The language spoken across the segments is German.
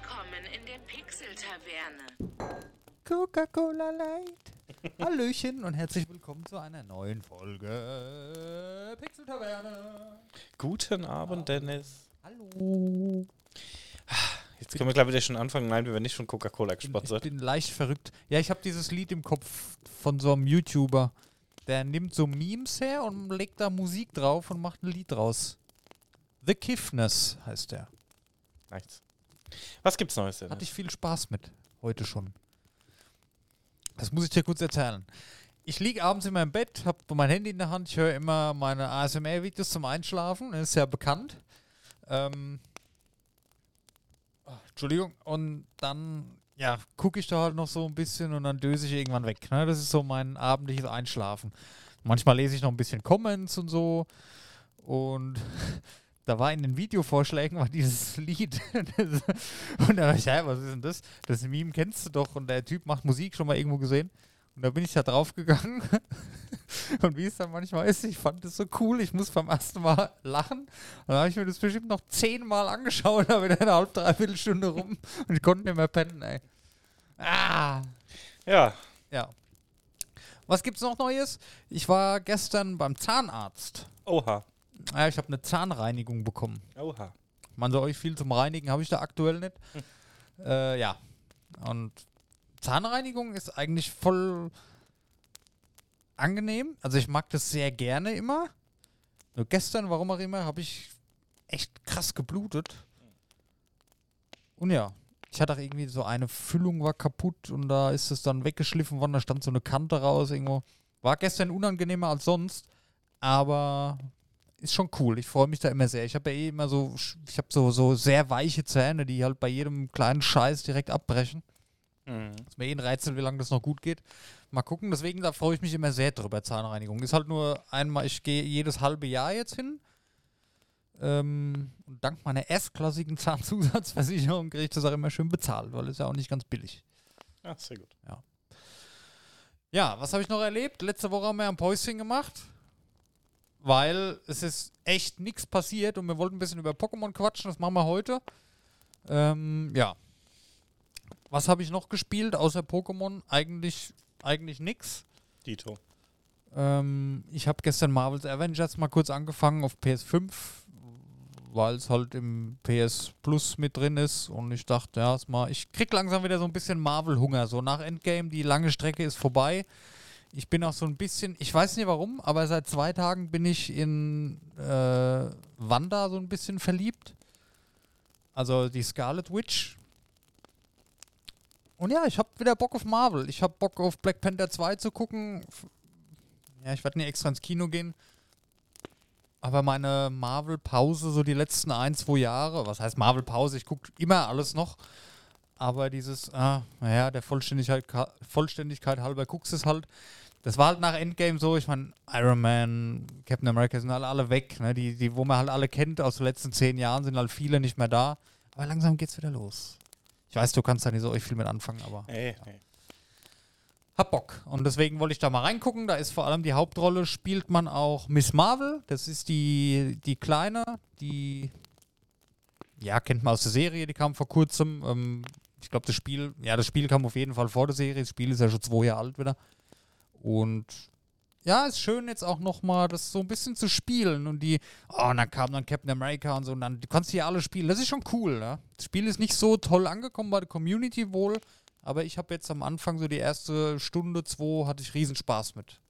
Willkommen in der Pixel-Taverne. Coca-Cola Light. Hallöchen und herzlich willkommen zu einer neuen Folge Pixel Taverne. Guten Abend, Dennis. Hallo. Jetzt können wir, glaube ich, schon anfangen. Nein, wir werden nicht von Coca-Cola Ich gesponsert. bin leicht verrückt. Ja, ich habe dieses Lied im Kopf von so einem YouTuber. Der nimmt so Memes her und legt da Musik drauf und macht ein Lied draus. The Kiffness heißt der. Nice. Was gibt's Neues, Dennis? Hatte ich viel Spaß mit. Heute schon. Das muss ich dir kurz erzählen. Ich liege abends in meinem Bett, habe mein Handy in der Hand, ich höre immer meine ASMR-Videos zum Einschlafen, ist ja bekannt. Ähm, oh, Entschuldigung, und dann ja, gucke ich da halt noch so ein bisschen und dann döse ich irgendwann weg. Ne? Das ist so mein abendliches Einschlafen. Manchmal lese ich noch ein bisschen Comments und so. Und da war in den Videovorschlägen war dieses Lied. und da dachte ich, ja, was ist denn das? Das Meme kennst du doch und der Typ macht Musik schon mal irgendwo gesehen. Und da bin ich da drauf gegangen. und wie es dann manchmal ist, ich fand das so cool, ich muss beim ersten Mal lachen. Und dann habe ich mir das bestimmt noch zehnmal angeschaut, da wieder eine halbe, dreiviertel Stunde rum und ich konnte nicht mehr pennen, ey. Ah, Ja, ja. Was gibt's noch Neues? Ich war gestern beim Zahnarzt. oha. Ja, ich habe eine Zahnreinigung bekommen. Oha. Man soll euch viel zum Reinigen, habe ich da aktuell nicht. Äh, ja. Und Zahnreinigung ist eigentlich voll angenehm. Also ich mag das sehr gerne immer. Nur gestern, warum auch immer, habe ich echt krass geblutet. Und ja, ich hatte auch irgendwie so eine Füllung war kaputt und da ist es dann weggeschliffen worden, da stand so eine Kante raus irgendwo. War gestern unangenehmer als sonst, aber ist schon cool. Ich freue mich da immer sehr. Ich habe ja eh immer so, ich habe so, so sehr weiche Zähne, die halt bei jedem kleinen Scheiß direkt abbrechen. Mhm. Ist mir eh ein Rätsel, wie lange das noch gut geht. Mal gucken. Deswegen, da freue ich mich immer sehr drüber, Zahnreinigung. Ist halt nur einmal, ich gehe jedes halbe Jahr jetzt hin. Ähm, und dank meiner erstklassigen Zahnzusatzversicherung kriege ich das auch immer schön bezahlt, weil es ja auch nicht ganz billig. Ja, sehr gut. Ja, was habe ich noch erlebt? Letzte Woche haben wir ein Päuschen gemacht, weil es ist echt nichts passiert und wir wollten ein bisschen über Pokémon quatschen. Das machen wir heute. Ähm, ja. Was habe ich noch gespielt außer Pokémon? Eigentlich, eigentlich nix. Dito. Ähm, ich habe gestern Marvel's Avengers mal kurz angefangen auf PS5, weil es halt im PS Plus mit drin ist und ich dachte, ja, mal, ich krieg langsam wieder so ein bisschen Marvel-Hunger. So nach Endgame, die lange Strecke ist vorbei. Ich bin auch so ein bisschen, ich weiß nicht warum, aber seit zwei Tagen bin ich in äh, Wanda so ein bisschen verliebt. Also die Scarlet Witch. Und ja, ich habe wieder Bock auf Marvel. Ich habe Bock auf Black Panther 2 zu gucken. Ja, ich werde nicht extra ins Kino gehen. Aber meine Marvel-Pause, so die letzten ein, zwei Jahre, was heißt Marvel-Pause? Ich gucke immer alles noch. Aber dieses, ah, naja, der Vollständigkeit, Vollständigkeit halber guckst es halt. Das war halt nach Endgame so. Ich meine, Iron Man, Captain America sind alle, alle weg. Ne? Die, die, wo man halt alle kennt aus den letzten zehn Jahren, sind halt viele nicht mehr da. Aber langsam geht's wieder los. Ich weiß, du kannst da nicht so viel mit anfangen, aber Ey, ey. hab Bock. Und deswegen wollte ich da mal reingucken. Da ist vor allem die Hauptrolle, spielt man auch Miss Marvel. Das ist die, die Kleine, die, ja, kennt man aus der Serie, die kam vor kurzem. Ähm, ich glaube, das Spiel, ja, das Spiel kam auf jeden Fall vor der Serie. Das Spiel ist ja schon zwei Jahre alt wieder. Und ja, ist schön jetzt auch nochmal das so ein bisschen zu spielen. Und die, oh, und dann kam dann Captain America und so. Und dann, du kannst die alle spielen. Das ist schon cool, ne? Das Spiel ist nicht so toll angekommen bei der Community wohl. Aber ich habe jetzt am Anfang so die erste Stunde, zwei, hatte ich Riesenspaß mit.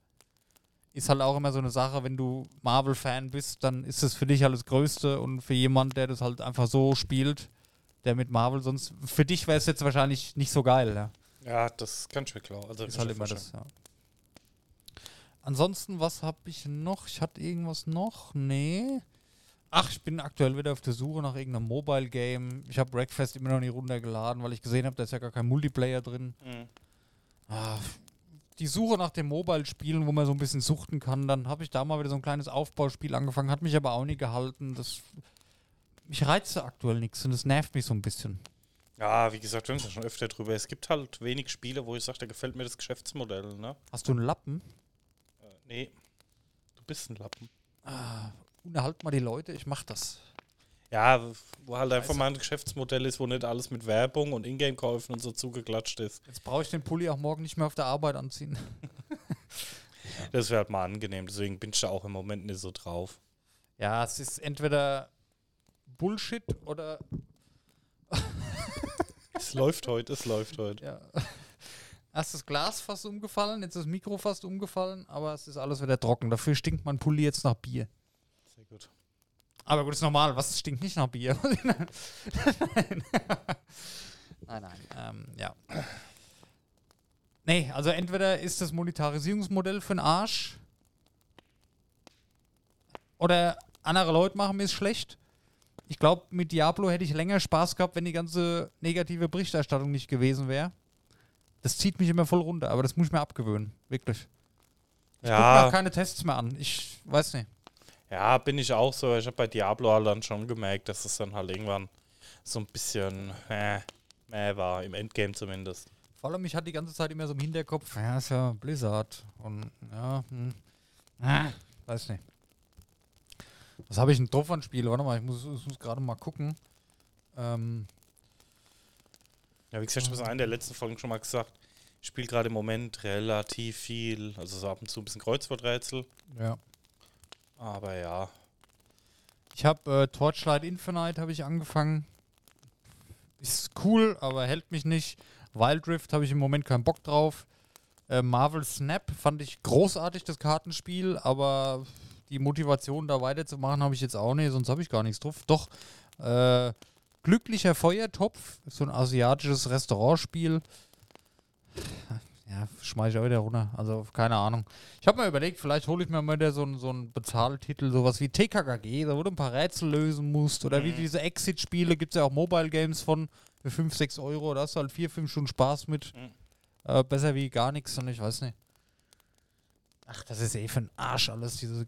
Ist halt auch immer so eine Sache, wenn du Marvel-Fan bist, dann ist es für dich halt das Größte und für jemand, der das halt einfach so spielt, der mit Marvel sonst, für dich wäre es jetzt wahrscheinlich nicht so geil, ja. Ja, das kann ich mir klar. Also, Ist halt immer das, ja. Ansonsten, was habe ich noch? Ich hatte irgendwas noch? Nee. Ach, ich bin aktuell wieder auf der Suche nach irgendeinem Mobile-Game. Ich habe Breakfast immer noch nicht runtergeladen, weil ich gesehen habe, da ist ja gar kein Multiplayer drin. Mhm. Ah, die Suche nach den Mobile-Spielen, wo man so ein bisschen suchten kann, dann habe ich da mal wieder so ein kleines Aufbauspiel angefangen, hat mich aber auch nie gehalten. Das mich reizt aktuell nichts und das nervt mich so ein bisschen. Ja, wie gesagt, wir haben es ja schon öfter drüber. Es gibt halt wenig Spiele, wo ich sage, da gefällt mir das Geschäftsmodell, ne? Hast du einen Lappen? Äh, nee. Du bist ein Lappen. Ah, unterhalt mal die Leute, ich mach das. Ja, wo halt einfach mal ein Geschäftsmodell ist, wo nicht alles mit Werbung und Ingame-Käufen und so zugeklatscht ist. Jetzt brauche ich den Pulli auch morgen nicht mehr auf der Arbeit anziehen. Das wäre halt mal angenehm, deswegen bin ich da auch im Moment nicht so drauf. Ja, es ist entweder Bullshit oder Es läuft heute, es läuft heute. ja. Erst das Glas fast umgefallen, jetzt das Mikro fast umgefallen, aber es ist alles wieder trocken. Dafür stinkt mein Pulli jetzt nach Bier. Sehr gut. Aber gut, ist normal. Was stinkt nicht nach Bier? nein. nein, nein. Ähm, ja. Nee, also entweder ist das Monetarisierungsmodell für den Arsch oder andere Leute machen mir es schlecht. Ich glaube, mit Diablo hätte ich länger Spaß gehabt, wenn die ganze negative Berichterstattung nicht gewesen wäre. Das zieht mich immer voll runter, aber das muss ich mir abgewöhnen. Wirklich. Ich gucke mir auch Ja, keine Tests mehr an. Ich weiß nicht. ja, bin ich auch so. Ich habe bei Diablo halt dann schon gemerkt, dass es dann halt irgendwann so ein bisschen äh, äh, war, im Endgame zumindest. Vor allem, ich hatte die ganze Zeit immer so im Hinterkopf, ja, ist ja Blizzard. Und ja, hm, ah, weiß nicht. Was habe ich an Spiele? Warte mal, ich muss, muss gerade mal gucken. Ähm, Ja, wie gesagt, ich habe es in einer der letzten Folgen schon mal gesagt. Ich spiele gerade im Moment relativ viel, also so ab und zu ein bisschen Kreuzworträtsel. ja. Aber ja, Ich habe äh, Torchlight Infinite habe ich angefangen. Ist cool, aber hält mich nicht. Wild Rift habe ich im Moment keinen Bock drauf. Äh, Marvel Snap fand ich großartig, das Kartenspiel, aber die Motivation da weiterzumachen habe ich jetzt auch nicht, sonst habe ich gar nichts drauf. Doch, äh, Glücklicher Feuertopf, so ein asiatisches Restaurantspiel. Ja, schmeiß ich auch wieder runter. Also, keine Ahnung. Ich habe mir überlegt, vielleicht hole ich mir mal wieder so einen so einen Bezahltitel, sowas wie TKKG, da wo du ein paar Rätsel lösen musst. Oder wie Mhm. diese Exit-Spiele, gibt es ja auch Mobile Games von für 5, 6 Euro. Da hast du halt 4, 5 Stunden Spaß mit. Mhm. Äh, besser wie gar nichts und ich weiß nicht. Ach, das ist eh für den Arsch alles, diese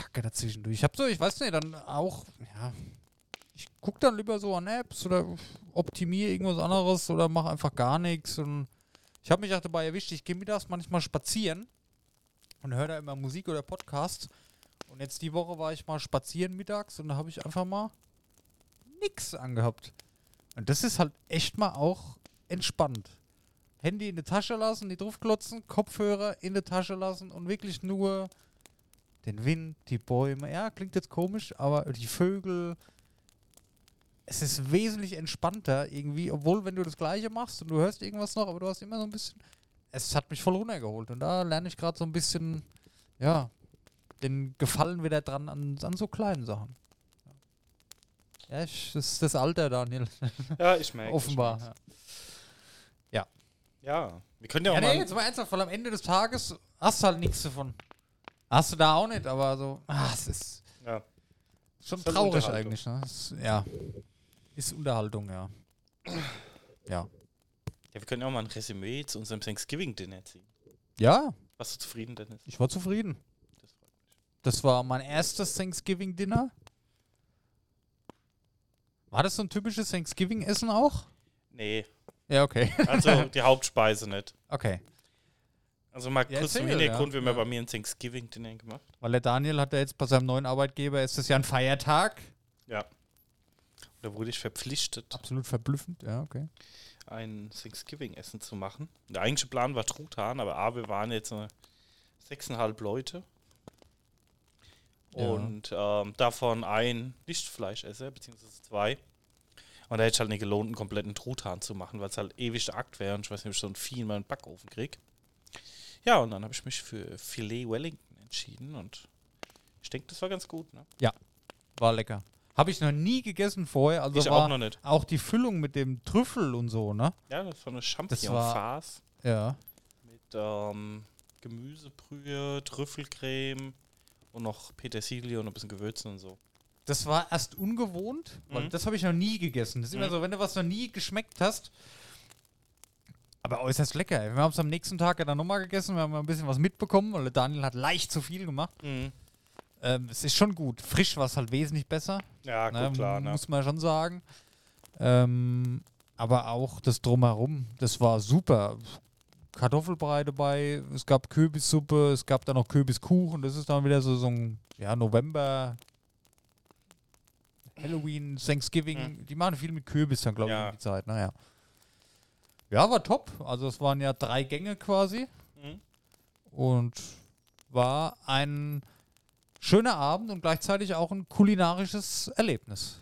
Kacke dazwischendurch. Ich hab so, ich weiß nicht, dann auch, ja. Ich guck dann lieber so an Apps oder optimiere irgendwas anderes oder mache einfach gar nichts. Und ich habe mich auch dabei erwischt, ich gehe mittags manchmal spazieren und höre da immer Musik oder Podcasts. Und jetzt die Woche war ich mal spazieren mittags und da habe ich einfach mal nix angehabt. Und das ist halt echt mal auch entspannt. Handy in die Tasche lassen, die draufklotzen, Kopfhörer in die Tasche lassen und wirklich nur den Wind, die Bäume. Ja, klingt jetzt komisch, aber die Vögel. Es ist wesentlich entspannter irgendwie, obwohl wenn du das Gleiche machst und du hörst irgendwas noch, aber du hast immer so ein bisschen. Es hat mich voll runtergeholt und da lerne ich gerade so ein bisschen, ja, den Gefallen wieder dran an, an so kleinen Sachen. Ja, ich, das ist das Alter, Daniel. ja, ich merke. Offenbar. Ich Ja. Ja, wir können ja auch Ja, mal. nee, jetzt mal ernsthaft, weil am Ende des Tages hast du halt nichts davon. Hast du da auch nicht, aber so, ah, es ist ja. schon Ist halt traurig eigentlich, ne? Es, ja. Ist Unterhaltung, ja. Ja. ja, wir können ja auch mal ein Resümee zu unserem Thanksgiving-Dinner ziehen. Ja, Warst du zufrieden, Dennis? ich war zufrieden. Das freut mich. Das war mein erstes Thanksgiving-Dinner. War das so ein typisches Thanksgiving-Essen auch? Nee, Ja, okay. also die Hauptspeise nicht. Okay. Also mal Ja, kurz zum Hintergrund, ja. wir haben Ja. bei mir ein Thanksgiving-Dinner gemacht. Weil der Daniel hat ja jetzt bei seinem neuen Arbeitgeber, ist das ja ein Feiertag. Ja. Da wurde ich verpflichtet, Absolut verblüffend, ja, okay. ein Thanksgiving-Essen zu machen. Der eigentliche Plan war Truthahn, aber A, wir waren jetzt äh, sechseinhalb Leute. Ja. Und ähm, davon ein Nicht-Fleischesser, beziehungsweise zwei. Und da hätte ich halt nicht gelohnt, einen kompletten Truthahn zu machen, weil es halt ewig der Akt wäre und ich weiß nicht, ob ich so ein Vieh in meinen Backofen kriege. Ja, und dann habe ich mich für Filet Wellington entschieden und ich denke, das war ganz gut. Ne? War lecker. Habe ich noch nie gegessen vorher. Also ich auch noch nicht. auch die Füllung mit dem Trüffel und so, ne? Ja, das war eine Champignon-Farce Ja. mit ähm, Gemüsebrühe, Trüffelcreme und noch Petersilie und ein bisschen Gewürzen und so. Das war erst ungewohnt, weil Mhm. das habe ich noch nie gegessen. Das ist immer Mhm. so, wenn du was noch nie geschmeckt hast. Aber äußerst lecker. ey. Wir haben es am nächsten Tag ja dann nochmal gegessen. Wir haben ein bisschen was mitbekommen, weil Daniel hat leicht zu viel gemacht. Mhm. Ähm, es ist schon gut. Frisch war es halt wesentlich besser. Ja, gut, ne, klar. Ne? Muss man schon sagen. Ähm, aber auch das Drumherum, das war super. Kartoffelbrei dabei, es gab Kürbissuppe, es gab dann noch Kürbiskuchen. Das ist dann wieder so, so ein ja, November Halloween, Thanksgiving, die machen viel mit Kürbis dann, glaube ich, Ja. um die Zeit. Naja. Ja, war top. Also es waren ja drei Gänge quasi. Mhm. Und war ein schöner Abend und gleichzeitig auch ein kulinarisches Erlebnis.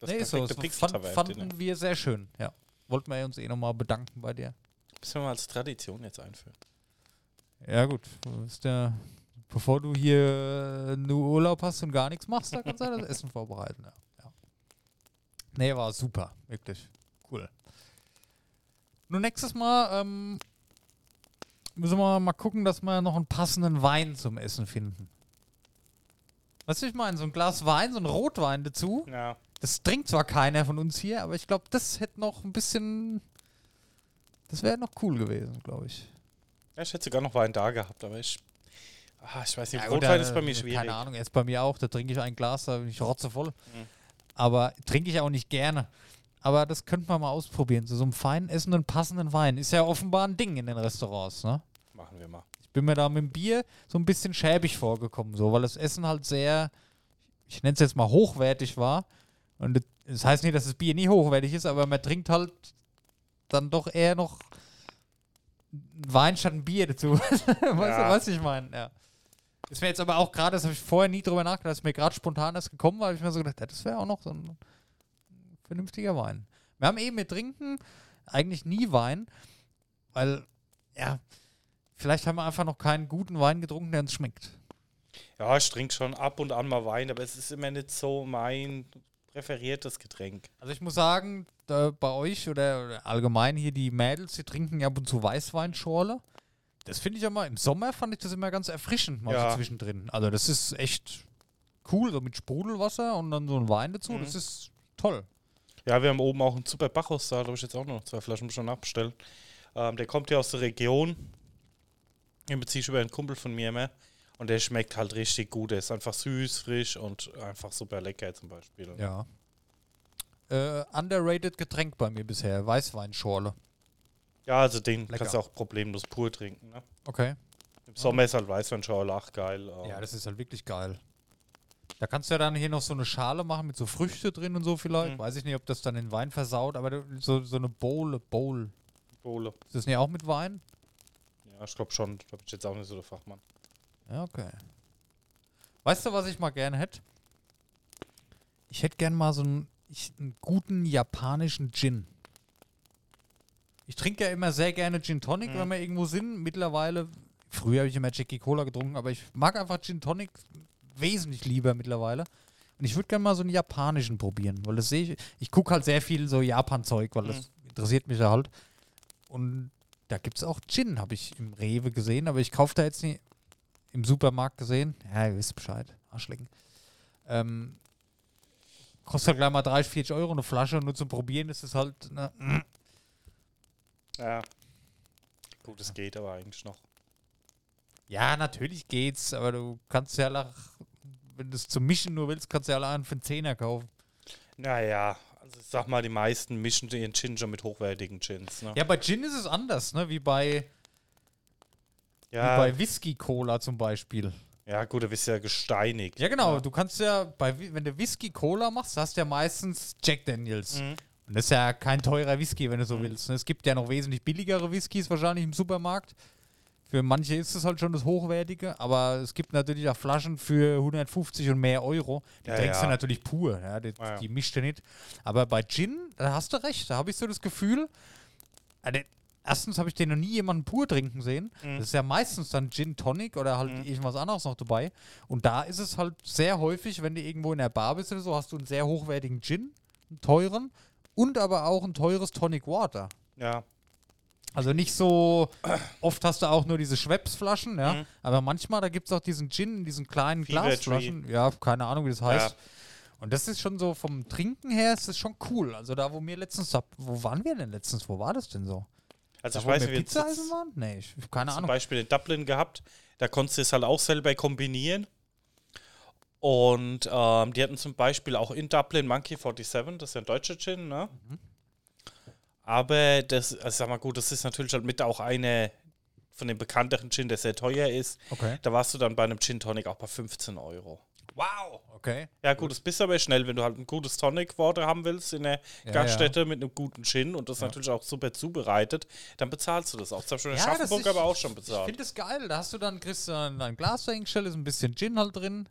Das nee, ist so. Das fand, fanden wir sehr schön, ja. Wollten wir uns eh nochmal bedanken bei dir. Müssen wir mal als Tradition jetzt einführen. Ja, gut. Bist ja, bevor du hier nur Urlaub hast und gar nichts machst, da kannst du ja das Essen vorbereiten. Ja. Ja. Nee, war super. Wirklich. Cool. Nur nächstes Mal ähm, müssen wir mal gucken, dass wir noch einen passenden Wein zum Essen finden. Weißt du, ich meine, so ein Glas Wein, so ein Rotwein dazu. Ja. Das trinkt zwar keiner von uns hier, aber ich glaube, das hätte noch ein bisschen. Das wäre noch cool gewesen, glaube ich. ja. Ich hätte sogar noch Wein da gehabt, aber ich. Ah, ich weiß nicht, Ja, Rotwein da- ist bei mir schwierig. Keine Ahnung, er ist bei mir auch. Da trinke ich ein Glas, da bin ich rotzevoll. Mhm. Aber trinke ich auch nicht gerne. Aber das könnte man mal ausprobieren. So, so einem feinen Essen und passenden Wein. Ist ja offenbar ein Ding in den Restaurants, ne? Machen wir mal. Ich bin mir da mit dem Bier so ein bisschen schäbig vorgekommen, so, weil das Essen halt sehr, ich nenne es jetzt mal hochwertig war. Und das- heißt nicht, dass das Bier nie hochwertig ist, aber man trinkt halt dann doch eher noch Wein statt ein Bier dazu. weißt du, Ja. was ich meine? Ja. Ist mir jetzt aber auch gerade, das habe ich vorher nie drüber nachgedacht, ist mir gerade spontan das gekommen, weil ich mir so gedacht, das wäre auch noch so ein vernünftiger Wein. Wir haben eben, wir trinken eigentlich nie Wein, weil, ja, vielleicht haben wir einfach noch keinen guten Wein getrunken, der uns schmeckt. Ja, ich trinke schon ab und an mal Wein, aber es ist immer nicht so mein präferiertes Getränk. Also ich muss sagen, bei euch oder, allgemein hier die Mädels, die trinken ja ab und zu Weißweinschorle. Das finde ich ja mal, im Sommer fand ich das immer ganz erfrischend, mal Ja. so zwischendrin. Also das ist echt cool, so mit Sprudelwasser und dann so ein Wein dazu, Mhm. das ist toll. Ja, wir haben oben auch einen super Bacchus da, da habe ich jetzt auch noch zwei Flaschen schon nachbestellen. Ähm, der kommt ja aus der Region. Den beziehe ich über einen Kumpel von mir immer. Und der schmeckt halt richtig gut. Der ist einfach süß, frisch und einfach super lecker zum Beispiel. Ja. Äh, underrated Getränk bei mir bisher, Weißweinschorle. Ja, also den Lecker. kannst du auch problemlos pur trinken. Ne? Okay. Im Sommer ist halt Weißweinschorle auch geil. ähm. Ja, das ist halt wirklich geil. Da kannst du ja dann hier noch so eine Schale machen mit so Früchte drin und so vielleicht. Mhm. Weiß ich nicht, ob das dann den Wein versaut, aber so, so eine Bowl, Bowl. Bohle. Ist das nicht auch mit Wein? Ja, ich glaube schon. Da bin ich jetzt auch nicht so der Fachmann. Ja, okay. Weißt du, was ich mal gerne hätte? Ich hätte gern mal so einen, ich, einen guten japanischen Gin. Ich trinke ja immer sehr gerne Gin Tonic, Mhm. wenn wir irgendwo sind. Mittlerweile, früher habe ich immer Jackie Cola getrunken, aber ich mag einfach Gin Tonic wesentlich lieber mittlerweile. Und ich würde gerne mal so einen japanischen probieren, weil das sehe ich. Ich gucke halt sehr viel so Japan-Zeug, weil das interessiert mich ja halt. Und da gibt es auch Gin, habe ich im Rewe gesehen, aber ich kaufe da jetzt nicht im Supermarkt gesehen. Ja, ihr wisst Bescheid. Arschlecken. Ähm, kostet halt gleich mal 30, 40 Euro eine Flasche und nur zum Probieren ist es halt. Ne, mm. Ja. Gut, es geht aber eigentlich noch. Ja, natürlich geht's, aber du kannst ja, nach, wenn du es zum Mischen nur willst, kannst du ja allein für einen Zehner kaufen. Naja, also ich sag mal, die meisten mischen ihren Gin schon mit hochwertigen Gins. Ne? Ja, bei Gin ist es anders, ne? Wie bei, wie ja, bei Whisky-Cola zum Beispiel. ja gut, du bist ja gesteinigt. Ja, genau. Du kannst ja, bei, wenn du Whisky-Cola machst, hast du ja meistens Jack Daniels. Mhm. Und das ist ja kein teurer Whisky, wenn du so willst. ne? Es gibt ja noch wesentlich billigere Whiskys wahrscheinlich im Supermarkt. Für manche ist es halt schon das Hochwertige, aber es gibt natürlich auch Flaschen für 150 und mehr Euro. Die Ja, trinkst ja. du natürlich pur, ja, die, Ja, ja. die mischt du nicht. Aber bei Gin, da hast du recht, da habe ich so das Gefühl, also, erstens habe ich den noch nie jemanden pur trinken sehen. Mhm. Das ist ja meistens dann Gin Tonic oder halt irgendwas anderes noch dabei. Und da ist es halt sehr häufig, wenn du irgendwo in der Bar bist oder so, hast du einen sehr hochwertigen Gin, einen teuren und aber auch ein teures Tonic Water. Ja, Also nicht so, oft hast du auch nur diese Schweppes-Flaschen, ja. Mhm. Aber manchmal, da gibt es auch diesen Gin in diesen kleinen Fever Glasflaschen. Ja, keine Ahnung, wie das heißt. Ja. Und das ist schon so, vom Trinken her ist das schon cool. Also da, wo wir letztens, wo waren wir denn letztens? Wo war das denn so? also Da, ich wo weiß wir Pizza essen waren? Nee, ich, keine zum Ahnung. Beispiel in Dublin gehabt. Da konntest du es halt auch selber kombinieren. Und ähm, die hatten zum Beispiel auch in Dublin Monkey 47, das ist ja ein deutscher Gin, ne? Mhm. Aber das, also sag mal gut, das ist natürlich halt mit auch eine von den bekannteren Gin, der sehr teuer ist. Okay. Da warst du dann bei einem Gin Tonic auch bei 15 Euro. Wow, okay. Ja, gut, das bist aber schnell, wenn du halt ein gutes Tonic Water haben willst in der Ja, Gaststätte mit einem guten Gin und das natürlich auch super zubereitet, dann bezahlst du das auch. Das habe ich schon in Schaffenburg aber auch schon Ich bezahlt. finde das geil. Da hast du dann, kriegst du dann ein Glas dahingestellt, ist ein bisschen Gin halt drin.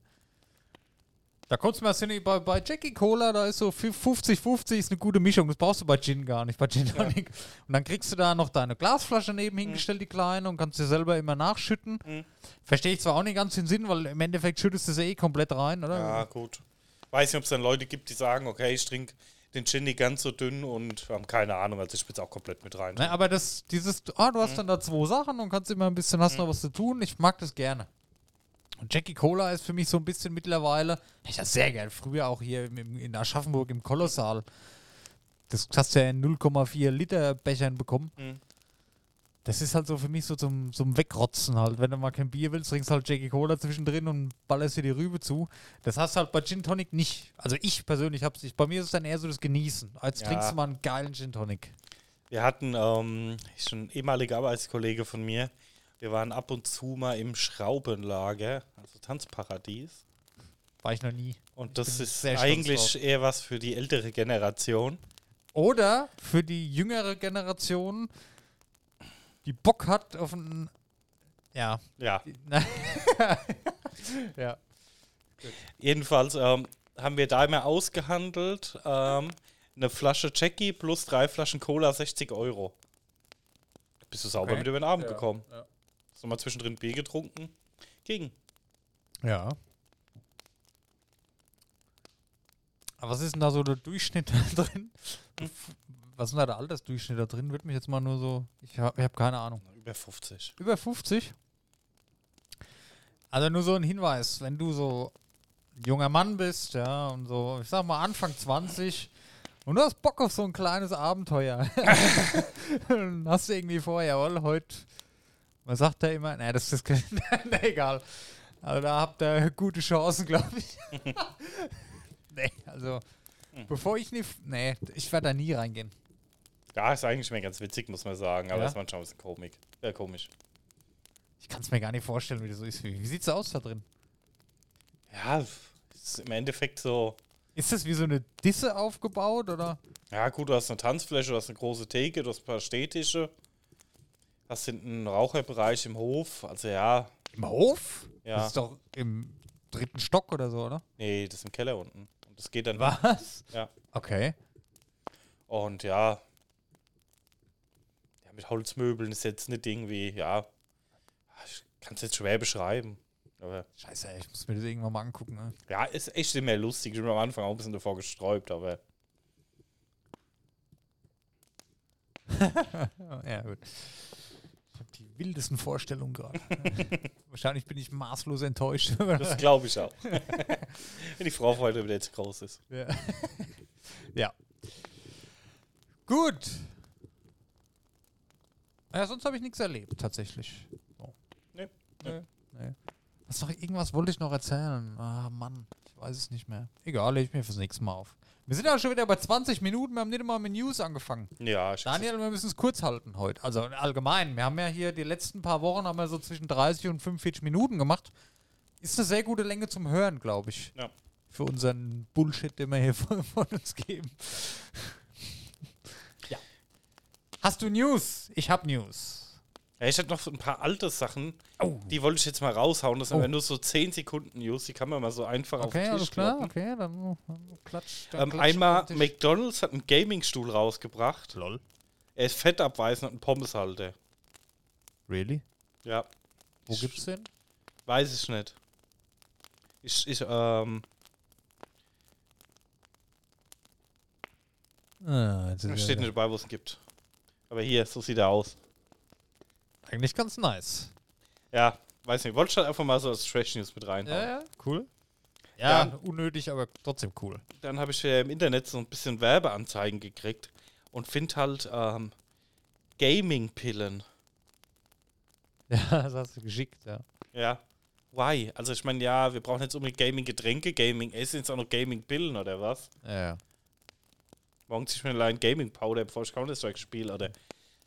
Da kommst du mal sehen, bei, bei Jackie Cola, da ist so 50-50 ist eine gute Mischung. Das brauchst du bei Gin gar nicht, bei Gin Tonic. Und dann kriegst du da noch deine Glasflasche neben hingestellt, die kleine, und kannst dir selber immer nachschütten. Verstehe ich zwar auch nicht ganz den Sinn, weil im Endeffekt schüttest du sie eh komplett rein, oder? Ja, gut. Weiß nicht, ob es dann Leute gibt, die sagen, okay, ich trinke den Gin nicht ganz so dünn und haben keine Ahnung, also ich spitze auch komplett mit rein. Ne, aber das, dieses, ah, du hast dann da zwei Sachen und kannst immer ein bisschen, hast noch was zu tun. Ich mag das gerne. Und Jackie Cola ist für mich so ein bisschen mittlerweile, ich das sehr gern, früher auch hier im, in Aschaffenburg im Kolossal. Das hast du ja in 0,4 Liter Bechern bekommen. Mhm. Das ist halt so für mich so zum, zum Wegrotzen halt. Wenn du mal kein Bier willst, trinkst halt Jackie Cola zwischendrin und ballerst dir die Rübe zu. Das hast du halt bei Gin Tonic nicht. Also ich persönlich hab's nicht. Bei mir ist es dann eher so das Genießen. Als Ja. trinkst du mal einen geilen Gin Tonic. Wir hatten, ähm, schon ehemaliger Arbeitskollege von mir, wir waren ab und zu mal im Schraubenlager, also Tanzparadies. War ich noch nie. Und das bin ist eigentlich eher was für die ältere Generation. Oder für die jüngere Generation, die Bock hat auf ein. Ja. Ja, ja. jedenfalls ähm, haben wir da immer ausgehandelt, ähm, eine Flasche Jackie plus drei Flaschen Cola 60 Euro. Bist du sauber Okay. mit über den Abend Ja, gekommen? ja. Du mal zwischendrin Bier getrunken? Ging. Ja. Aber was ist denn da so der Durchschnitt da drin? Was ist denn da der Altersdurchschnitt da drin? Wird mich jetzt mal nur so. Ich habe hab keine Ahnung. Über 50. Über 50? Also nur so ein Hinweis, wenn du so ein junger Mann bist, ja, und so, ich sag mal Anfang 20 und du hast Bock auf so ein kleines Abenteuer. dann hast du irgendwie vor, jawohl, heute, man sagt ja immer, nee, das ist, nee, egal. Also da habt ihr gute Chancen, glaube ich. nee, also, bevor ich nicht, nee, ich werde da nie reingehen. Ja, ist eigentlich mehr ganz witzig, muss man sagen, aber Ja? ist manchmal ein bisschen komik. Ja, komisch. Ich kann es mir gar nicht vorstellen, wie das so ist. Wie, wie sieht's aus da drin? Ja, ist im Endeffekt so. Ist das wie so eine Disse aufgebaut oder? Ja, gut, du hast eine Tanzfläche, du hast eine große Theke, du hast ein paar Stehtische. Hast hinten einen Raucherbereich im Hof. Also ja, Im Hof? Ja. Das ist doch im dritten Stock oder so, oder? nee, das ist im Keller unten. Und das geht dann. Was? Ja. Okay. Und ja. Ja, mit Holzmöbeln ist jetzt nicht irgendwie, ja. Ich kann es jetzt schwer beschreiben. Aber Scheiße, ey, ich muss mir das irgendwann mal angucken. Ne? ja, ist echt immer lustig. Ich bin am Anfang auch ein bisschen davor gesträubt, aber Ja, gut. Ich habe die wildesten Vorstellungen gerade. Wahrscheinlich bin ich maßlos enttäuscht. das glaube ich auch. Wenn die Frau heute wieder zu groß ist. ja. ja. Gut. Ja, sonst habe ich nichts erlebt, tatsächlich. So. Nee. Nee. nee. Was noch, irgendwas wollte ich noch erzählen. Ah, Mann, ich weiß es nicht mehr. Egal, leg ich mir fürs nächste Mal auf. Wir sind ja schon wieder bei 20 Minuten, wir haben nicht mal mit News angefangen. Ja, ich Daniel, wir müssen es kurz halten heute. Also allgemein. Wir haben ja hier die letzten paar Wochen haben wir so zwischen 30 und 45 Minuten gemacht. Ist eine sehr gute Länge zum Hören, glaube ich. Ja. Für unseren Bullshit, den wir hier von, von uns geben. ja. Hast du News? Ich habe News. Ja, ich hätte noch so ein paar alte Sachen, Oh. die wollte ich jetzt mal raushauen. Das sind Oh. nur so 10 Sekunden News, die kann man mal so einfach auf Okay, den alles Tisch klar. kloppen. Okay, dann, dann klatsch. Dann Ähm, klatsch einmal, auf den. McDonalds hat einen Gaming-Stuhl rausgebracht. Lol. Er ist fettabweisend und ein Pommeshalter. Really? Ja, Wo Ich- gibt's den? weiß ich nicht. Ich, ich, ähm, Ah, steht wieder- nicht dabei, wo es ihn gibt. Aber hier, so sieht er aus. Eigentlich ganz nice. Ja, weiß nicht. Wollte ich halt einfach mal so als Trash News mit reinhauen. Ja, ja, cool. Ja, Ja. unnötig, aber trotzdem cool. Dann habe ich äh, im Internet so ein bisschen Werbeanzeigen gekriegt und finde halt ähm, Gaming-Pillen. Ja, das hast du geschickt, ja. Ja. Why? Also ich meine, ja, wir brauchen jetzt unbedingt Gaming-Getränke, Gaming-Essen, jetzt auch noch Gaming-Pillen oder was? Ja, ja. Morgen ziehe ich mir allein Gaming-Powder, bevor ich Counter-Strike spiele oder...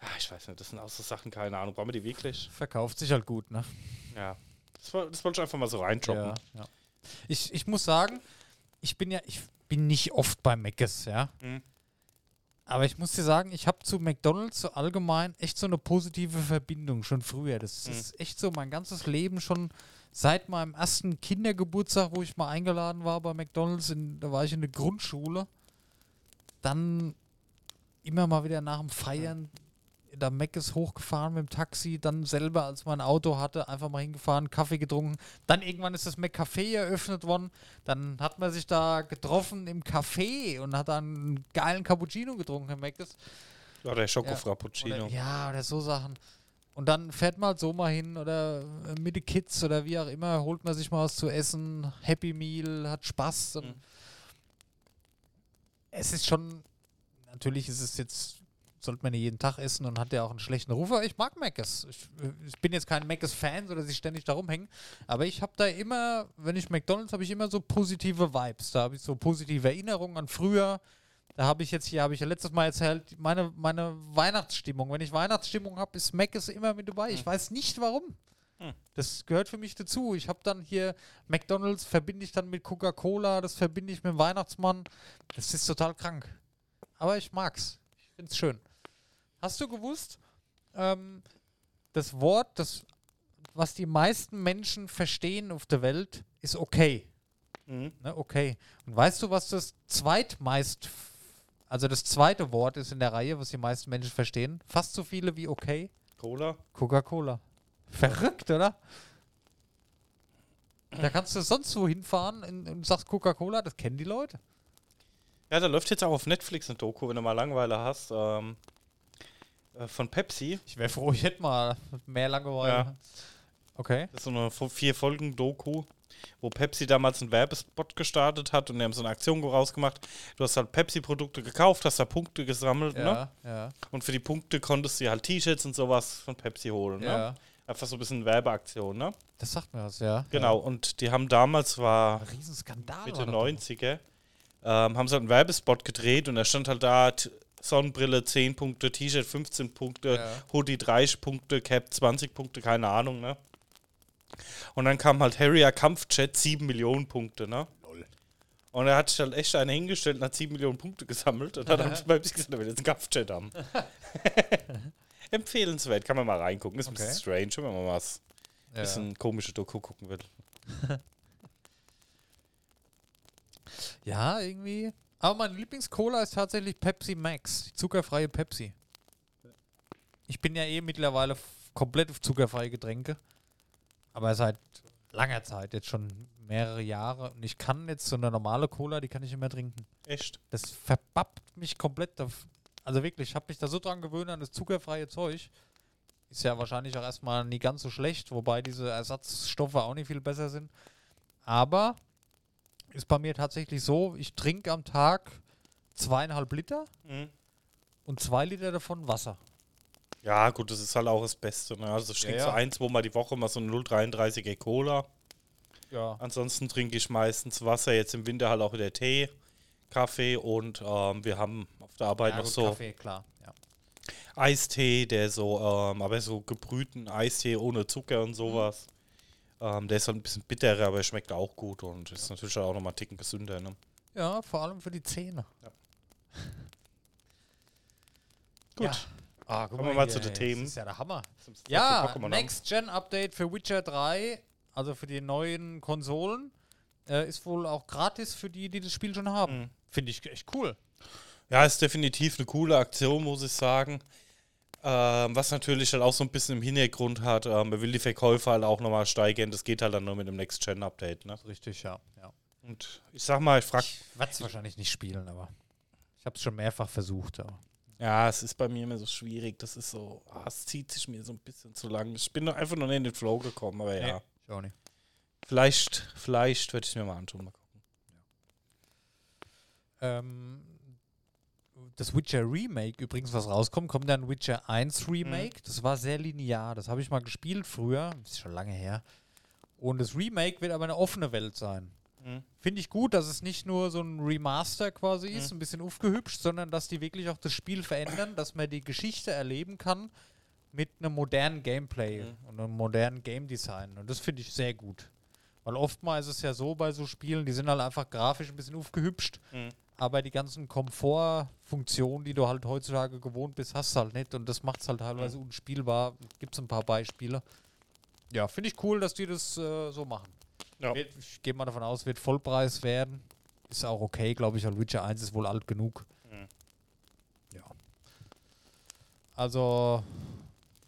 Ah, ich weiß nicht, das sind auch so Sachen, keine Ahnung. Brauchen wir die wirklich? Verkauft sich halt gut, ne? Ja. Das, woll- das wollte ich einfach mal so reindroppen. Ja, ja. Ich, ich muss sagen, ich bin ja, ich bin nicht oft bei Mc's, ja. Mhm. Aber ich muss dir sagen, ich habe zu McDonalds so allgemein echt so eine positive Verbindung schon früher. Das Mhm. ist echt so mein ganzes Leben schon seit meinem ersten Kindergeburtstag, wo ich mal eingeladen war bei McDonalds, in, da war ich in der Grundschule. Dann immer mal wieder nach dem Feiern da Mc's hochgefahren mit dem Taxi, dann selber, als man ein Auto hatte, einfach mal hingefahren, Kaffee getrunken. Dann irgendwann ist das McCafé eröffnet worden. Dann hat man sich da getroffen im Café und hat dann einen geilen Cappuccino getrunken im Mc's. Ja, der Ja. Schoko-Frappuccino. Oder, ja, oder so Sachen. Und dann fährt man halt so mal hin oder äh, mit den Kids oder wie auch immer, holt man sich mal was zu essen, Happy Meal, hat Spaß. Mhm. Es ist schon, natürlich ist es jetzt, sollte man nicht jeden Tag essen und hat ja auch einen schlechten Ruf, aber ich mag Mc's. Ich, äh, ich bin jetzt kein Mc's-Fan, so dass ich ständig da rumhänge, aber ich habe da immer, wenn ich McDonalds, habe ich immer so positive Vibes. Da habe ich so positive Erinnerungen an früher. Da habe ich jetzt hier, habe ich ja letztes Mal erzählt, meine, meine Weihnachtsstimmung. Wenn ich Weihnachtsstimmung habe, ist Mc's immer mit dabei. Ich weiß nicht warum. Hm. Das gehört für mich dazu. Ich habe dann hier McDonalds, verbinde ich dann mit Coca-Cola, das verbinde ich mit dem Weihnachtsmann. Das ist total krank. Aber ich mag's. Ich find's schön. Hast du gewusst, ähm, das Wort, das, was die meisten Menschen verstehen auf der Welt, ist okay. Mhm. Ne, okay. Und weißt du, was das zweitmeist, also das zweite Wort ist in der Reihe, was die meisten Menschen verstehen? Fast so viele wie okay. Cola. Coca-Cola. Verrückt, oder? Da kannst du sonst wo hinfahren und, und sagst Coca-Cola, das kennen die Leute. Ja, da läuft jetzt auch auf Netflix ein Doku, wenn du mal Langeweile hast. Ähm, äh, von Pepsi. Ich wäre froh, ich hätte mal mehr Langeweile. Ja. Okay. Das ist so eine vier Folgen Doku, wo Pepsi damals einen Werbespot gestartet hat und die haben so eine Aktion rausgemacht. Du hast halt Pepsi-Produkte gekauft, hast da Punkte gesammelt, ne? Ja, ja, Und für die Punkte konntest du halt T-Shirts und sowas von Pepsi holen, ne? ja. Einfach so ein bisschen Werbeaktion, ne? Das sagt mir was, ja. Genau, und die haben damals, war Ja. Riesenskandal. Mitte war das doch. 90er, ähm, haben sie halt einen Werbespot gedreht und da stand halt da Sonnenbrille 10 Punkte, T-Shirt 15 Punkte, Ja. Hoodie 30 Punkte, Cap 20 Punkte, keine Ahnung, ne? Und dann kam halt Harrier Kampfjet 7 Millionen Punkte, ne? Und er hat sich halt echt einen hingestellt und hat 7 Millionen Punkte gesammelt und dann beim sich gesagt, er will jetzt einen Kampfjet haben. Empfehlenswert, kann man mal reingucken. Ist ein bisschen strange, wenn man mal was Ja. bisschen komische Doku gucken will. Ja, irgendwie. Aber mein Lieblings-Cola ist tatsächlich Pepsi Max, die zuckerfreie Pepsi. Ich bin ja eh mittlerweile komplett auf zuckerfreie Getränke. Aber seit langer Zeit, jetzt schon mehrere Jahre. Und ich kann jetzt so eine normale Cola, die kann ich immer trinken. Echt? Das verbappt mich komplett. Auf, also wirklich, ich habe mich da so dran gewöhnt an das zuckerfreie Zeug. Ist ja wahrscheinlich auch erstmal nie ganz so schlecht, wobei diese Ersatzstoffe auch nicht viel besser sind. Aber ist bei mir tatsächlich so, ich trinke am Tag zweieinhalb Liter Mhm. und zwei Liter davon Wasser. Ja, gut, das ist halt auch das Beste. Ne? Also ich trinke ja. so ein, zweimal die Woche mal so eine 0,33er Cola. Ja. Ansonsten trinke ich meistens Wasser, jetzt im Winter halt auch wieder Tee, Kaffee und ähm, wir haben auf der Arbeit ja noch gut, so Kaffee, klar. Ja. Eistee, der so, ähm, aber so gebrühten Eistee ohne Zucker und sowas. Ähm, der ist halt ein bisschen bitterer, aber schmeckt auch gut und ist natürlich auch nochmal einen Ticken gesünder. Ne? ja, vor allem für die Zähne. Ja. Gut. Ja. Ah, Kommen wir mal hier, zu den ey, Themen. Das ist ja der Hammer. Ja, zum Pokémon Next Gen Update für Witcher 3, also für die neuen Konsolen, äh, ist wohl auch gratis für die, die das Spiel schon haben. Mhm. Finde ich echt cool. Ja, ist definitiv eine coole Aktion, muss ich sagen. Ähm, was natürlich halt auch so ein bisschen im Hintergrund hat, ähm, man will die Verkäufe halt auch nochmal steigern. Das geht halt dann nur mit dem Next-Gen-Update. Ne? Richtig, ja. ja. Und ich sag mal, ich frag, Ich werde es wahrscheinlich nicht spielen, aber ich habe es schon mehrfach versucht. Aber. ja, es ist bei mir immer so schwierig. Das ist so, ah, es zieht sich mir so ein bisschen zu lang. Ich bin noch einfach noch nicht in den Flow gekommen, aber ja. Nee, ich auch nicht. Vielleicht, vielleicht werde ich es mir mal anschauen. Mal gucken. Ähm, das Witcher Remake übrigens, was rauskommt, kommt dann Witcher 1 Remake. Das war sehr linear. Das habe ich mal gespielt früher. Das ist schon lange her. Und das Remake wird aber eine offene Welt sein. Mhm. Finde ich gut, dass es nicht nur so ein Remaster quasi ist, Mhm. ein bisschen aufgehübscht, sondern dass die wirklich auch das Spiel verändern, dass man die Geschichte erleben kann mit einem modernen Gameplay Mhm. und einem modernen Game Design. Und das finde ich sehr gut. Weil oftmals ist es ja so bei so Spielen, die sind halt einfach grafisch ein bisschen aufgehübscht, Mhm. Aber die ganzen Komfortfunktionen, die du halt heutzutage gewohnt bist, hast du halt nicht und das macht es halt teilweise unspielbar. Gibt es ein paar Beispiele. Ja, finde ich cool, dass die das äh, so machen. Ja. Ich gehe mal davon aus, wird Vollpreis werden. Ist auch okay, glaube ich, weil Witcher 1 ist wohl alt genug. Mhm. Ja. Also,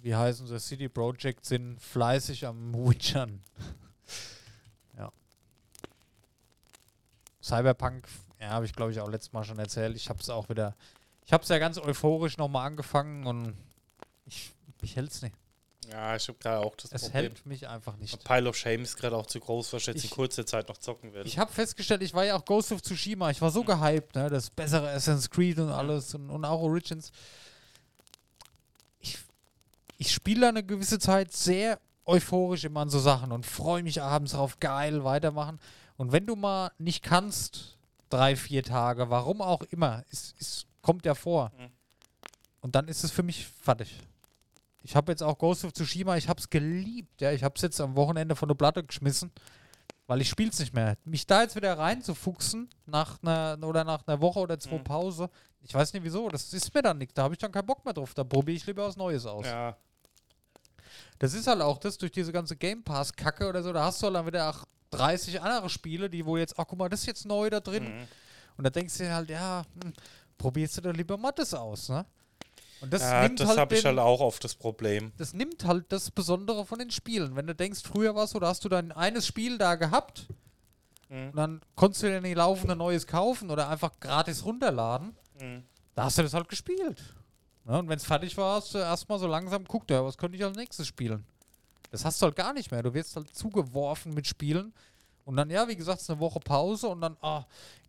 wie heißen sie? City Project sind fleißig am Witchern. ja. Cyberpunk, ja, habe ich glaube ich auch letztes Mal schon erzählt. Ich habe es auch wieder, ich habe es ja ganz euphorisch nochmal angefangen und ich, mich hält es nicht. Ja, ich habe gerade auch das Es Problem. hält mich einfach nicht. Pile of Shame ist gerade auch zu groß, was ich jetzt Ich- in kurzer Zeit noch zocken will. Ich habe festgestellt, ich war ja auch Ghost of Tsushima, ich war so gehypt, ne, das bessere Assassin's Creed und alles und, und auch Origins. Ich, ich spiele da eine gewisse Zeit sehr euphorisch immer an so Sachen und freue mich abends drauf, geil, weitermachen. Und wenn du mal nicht kannst, drei, vier Tage, warum auch immer, es, es kommt ja vor. Mhm. Und dann ist es für mich fertig. Ich habe jetzt auch Ghost of Tsushima, ich habe es geliebt, ja, ich habe es jetzt am Wochenende von der Platte geschmissen weil ich spiele es nicht mehr. Mich da jetzt wieder reinzufuchsen nach einer oder nach einer Woche oder zwei Mhm. Pause, ich weiß nicht wieso, das ist mir dann nicht. Da habe ich dann keinen Bock mehr drauf. Da probiere ich lieber was Neues aus. ja, Das ist halt auch das durch diese ganze Game Pass Kacke oder so, da hast du halt dann wieder auch 30 andere Spiele, die wo jetzt, ach guck mal, das ist jetzt neu da drin. mhm. Und da denkst du dir halt, ja, hm, probierst du doch lieber mal das aus, ne? Und das ja nimmt das halt habe ich halt auch oft das Problem. das nimmt halt das Besondere von den Spielen. Wenn du denkst, früher war es so, da hast du dein eines Spiel da gehabt Mhm. und dann konntest du dir nicht laufend ein neues kaufen oder einfach gratis runterladen. Mhm. Da hast du das halt gespielt. Ne? Und wenn es fertig war, hast du erstmal so langsam guckt, ja, was könnte ich als nächstes spielen? Das hast du halt gar nicht mehr. Du wirst halt zugeworfen mit Spielen. Und dann, ja, wie gesagt, ist eine Woche Pause und dann, ah,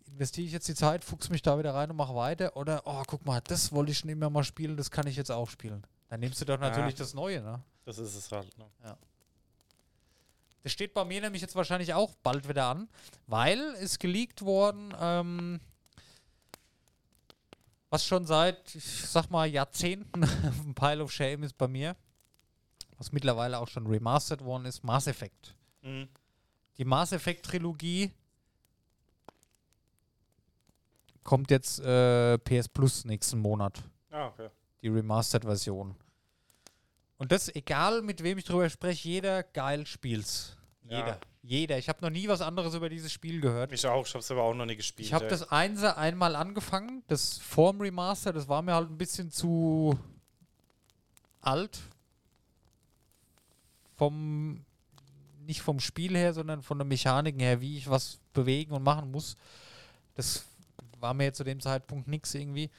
investiere ich jetzt die Zeit, fuchs mich da wieder rein und mach weiter. Oder, oh, guck mal, das wollte ich schon immer mal spielen, das kann ich jetzt auch spielen. Dann nimmst du doch natürlich das Neue, ne? Das ist es halt. Ne? Das steht bei mir nämlich jetzt wahrscheinlich auch bald wieder an, weil ist geleakt worden, ähm, was schon seit, ich sag mal, Jahrzehnten ein Pile of Shame ist bei mir, was mittlerweile auch schon remastered worden ist, Mass Effect. Mhm. Die Mass Effect Trilogie kommt jetzt äh, PS Plus nächsten Monat Ah, okay. die Remastered-Version. Und das, egal mit wem ich drüber spreche, jeder geil spielt's. Ja. Jeder. Jeder. Ich habe noch nie was anderes über dieses Spiel gehört. Ich auch, ich habe es aber auch noch nie gespielt. Ich habe das Einser einmal angefangen, das Form Remaster, das war mir halt ein bisschen zu alt. Vom, nicht vom Spiel her, sondern von der Mechanik her, wie ich was bewegen und machen muss. Das war mir zu dem Zeitpunkt nichts irgendwie.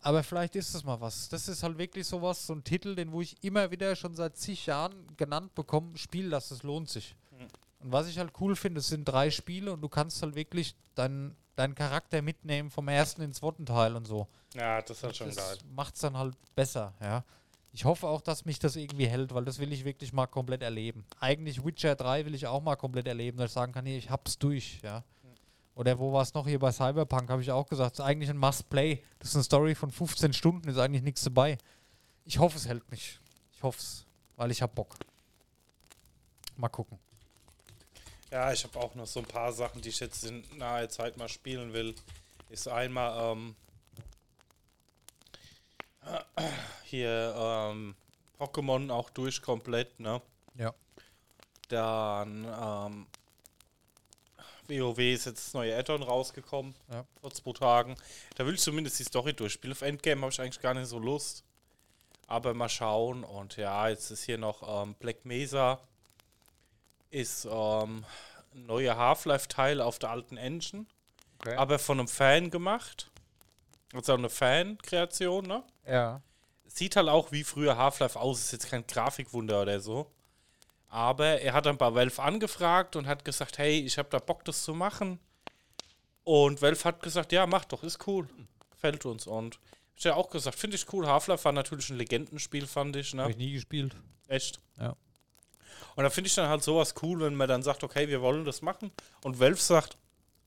Aber vielleicht ist es mal was. Das ist halt wirklich sowas, so ein Titel, den wo ich immer wieder schon seit zig Jahren genannt bekomme, Spiel das, das lohnt sich. Mhm. Und was ich halt cool finde, es sind drei Spiele und du kannst halt wirklich deinen deinen Charakter mitnehmen vom ersten ins zweiten Teil und so. Ja, das ist halt schon geil. Das macht es dann halt besser, ja. Ich hoffe auch, dass mich das irgendwie hält, weil das will ich wirklich mal komplett erleben. Eigentlich Witcher 3 will ich auch mal komplett erleben, dass ich sagen kann, nee, ich hab's durch, ja. Oder wo war es noch hier bei Cyberpunk, habe ich auch gesagt, es ist eigentlich ein Must-Play. Das ist eine Story von 15 Stunden, ist eigentlich nichts dabei. Ich hoffe, es hält mich. Ich hoffe es, weil ich hab Bock. Mal gucken. Ja, ich habe auch noch so ein paar Sachen, die ich jetzt in naher Zeit mal spielen will. Ist einmal ähm, hier ähm, Pokémon auch durch komplett, ne? Ja. Dann ähm, WoW ist jetzt das neue Add-on rausgekommen Ja. vor zwei Tagen. Da will ich zumindest die Story durchspielen. Auf Endgame habe ich eigentlich gar nicht so Lust. Aber mal schauen. Und ja, jetzt ist hier noch ähm, Black Mesa. Ist ähm, ein neuer Half-Life-Teil auf der alten Engine. Okay. Aber von einem Fan gemacht. Also eine Fan-Kreation, ne? Ja. Sieht halt auch wie früher Half-Life aus. Ist jetzt kein Grafikwunder oder so. Aber er hat dann bei Valve angefragt und hat gesagt, hey, ich habe da Bock, das zu machen. Und Valve hat gesagt, ja, mach doch, ist cool. Gefällt uns. Und ich ja auch gesagt, finde ich cool. Half-Life war natürlich ein Legendenspiel, fand ich. Habe Ne? ich nie gespielt. Echt. Ja. Und da finde ich dann halt sowas cool, wenn man dann sagt, okay, wir wollen das machen. Und Valve sagt,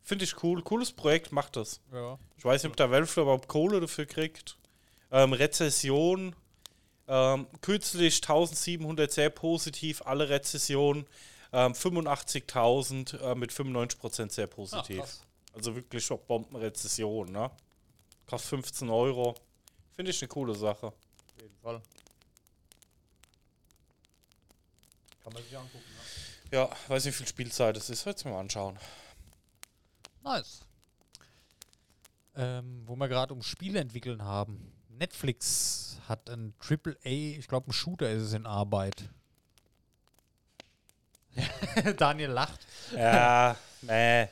finde ich cool, cooles Projekt, macht das. Ja. Ich weiß nicht, ob der Valve überhaupt Kohle dafür kriegt. Ähm, Rezession. Ähm, kürzlich 1700 sehr positiv, alle Rezessionen. Ähm, 85.000 äh, mit 95% sehr positiv. also wirklich schon Bombenrezession, ne? Kostet 15 Euro. Finde ich eine coole Sache. Auf jeden Fall. Kann man sich angucken, ne? Ja, weiß nicht, wie viel Spielzeit es ist. Jetzt mal anschauen. Nice. Ähm, wo wir gerade um Spiele entwickeln haben. Netflix hat ein AAA, ich glaube ein Shooter ist es in Arbeit. Daniel lacht. Ja, nee.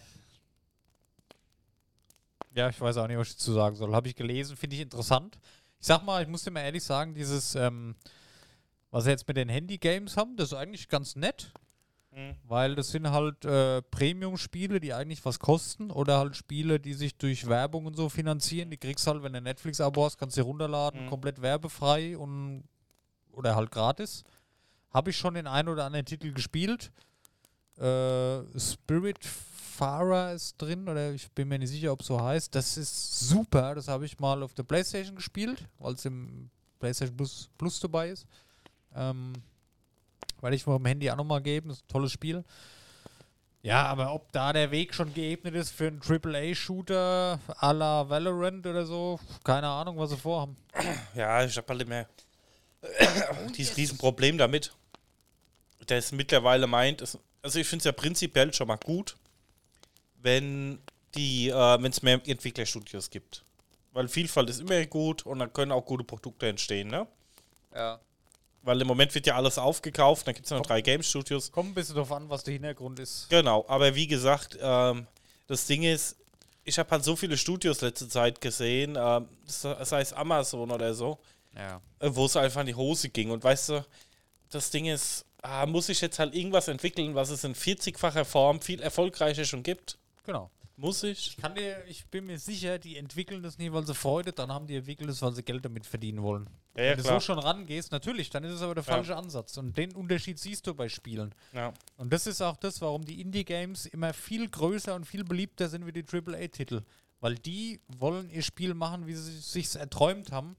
Ja, ich weiß auch nicht, was ich dazu sagen soll. Habe ich gelesen, finde ich interessant. Ich sag mal, ich muss dir mal ehrlich sagen, dieses, ähm, was sie jetzt mit den Handy-Games haben, das ist eigentlich ganz nett. Hm. Weil das sind halt äh, Premium-Spiele, die eigentlich was kosten oder halt Spiele, die sich durch Werbung und so finanzieren. Die kriegst halt, wenn du Netflix-Abo hast, kannst du runterladen, Mhm. komplett werbefrei und oder halt gratis. Habe ich schon den einen oder anderen Titel gespielt. Äh, Spirit Farer ist drin, oder ich bin mir nicht sicher, ob es so heißt. Das ist super. Das habe ich mal auf der Playstation gespielt, weil es im PlayStation Plus, Plus dabei ist. Ähm, weil ich vom Handy auch nochmal geben. Das ist ein tolles Spiel. Ja, aber ob da der Weg schon geebnet ist für einen AAA-Shooter à la Valorant oder so, keine Ahnung, was sie vorhaben. Ja, ich habe halt immer dieses Riesenproblem damit, dass mittlerweile meint, es, also ich finde es ja prinzipiell schon mal gut, wenn die, äh, wenn es mehr Entwicklerstudios gibt. Weil Vielfalt ist immer gut und dann können auch gute Produkte entstehen, ne? Ja. Weil im Moment wird ja alles aufgekauft, dann gibt es noch drei Game-Studios. Kommt ein bisschen drauf an, was der Hintergrund ist. Genau, aber wie gesagt, ähm, das Ding ist, ich habe halt so viele Studios letzte Zeit gesehen, ähm, sei es Amazon oder so, Ja. äh, wo es einfach in die Hose ging. Und weißt du, das Ding ist, ah, muss ich jetzt halt irgendwas entwickeln, was es in 40-facher Form viel erfolgreicher schon gibt? Genau. Muss ich? Ich kann dir, ich bin mir sicher, die entwickeln das nie, weil sie Freude, dann haben die entwickelt es, weil sie Geld damit verdienen wollen. Ja, ja, Wenn du klar. so schon rangehst, natürlich, dann ist es aber der Ja. falsche Ansatz. Und den Unterschied siehst du bei Spielen. Ja. Und das ist auch das, warum die Indie-Games immer viel größer und viel beliebter sind wie die AAA-Titel. Weil die wollen ihr Spiel machen, wie sie es sich erträumt haben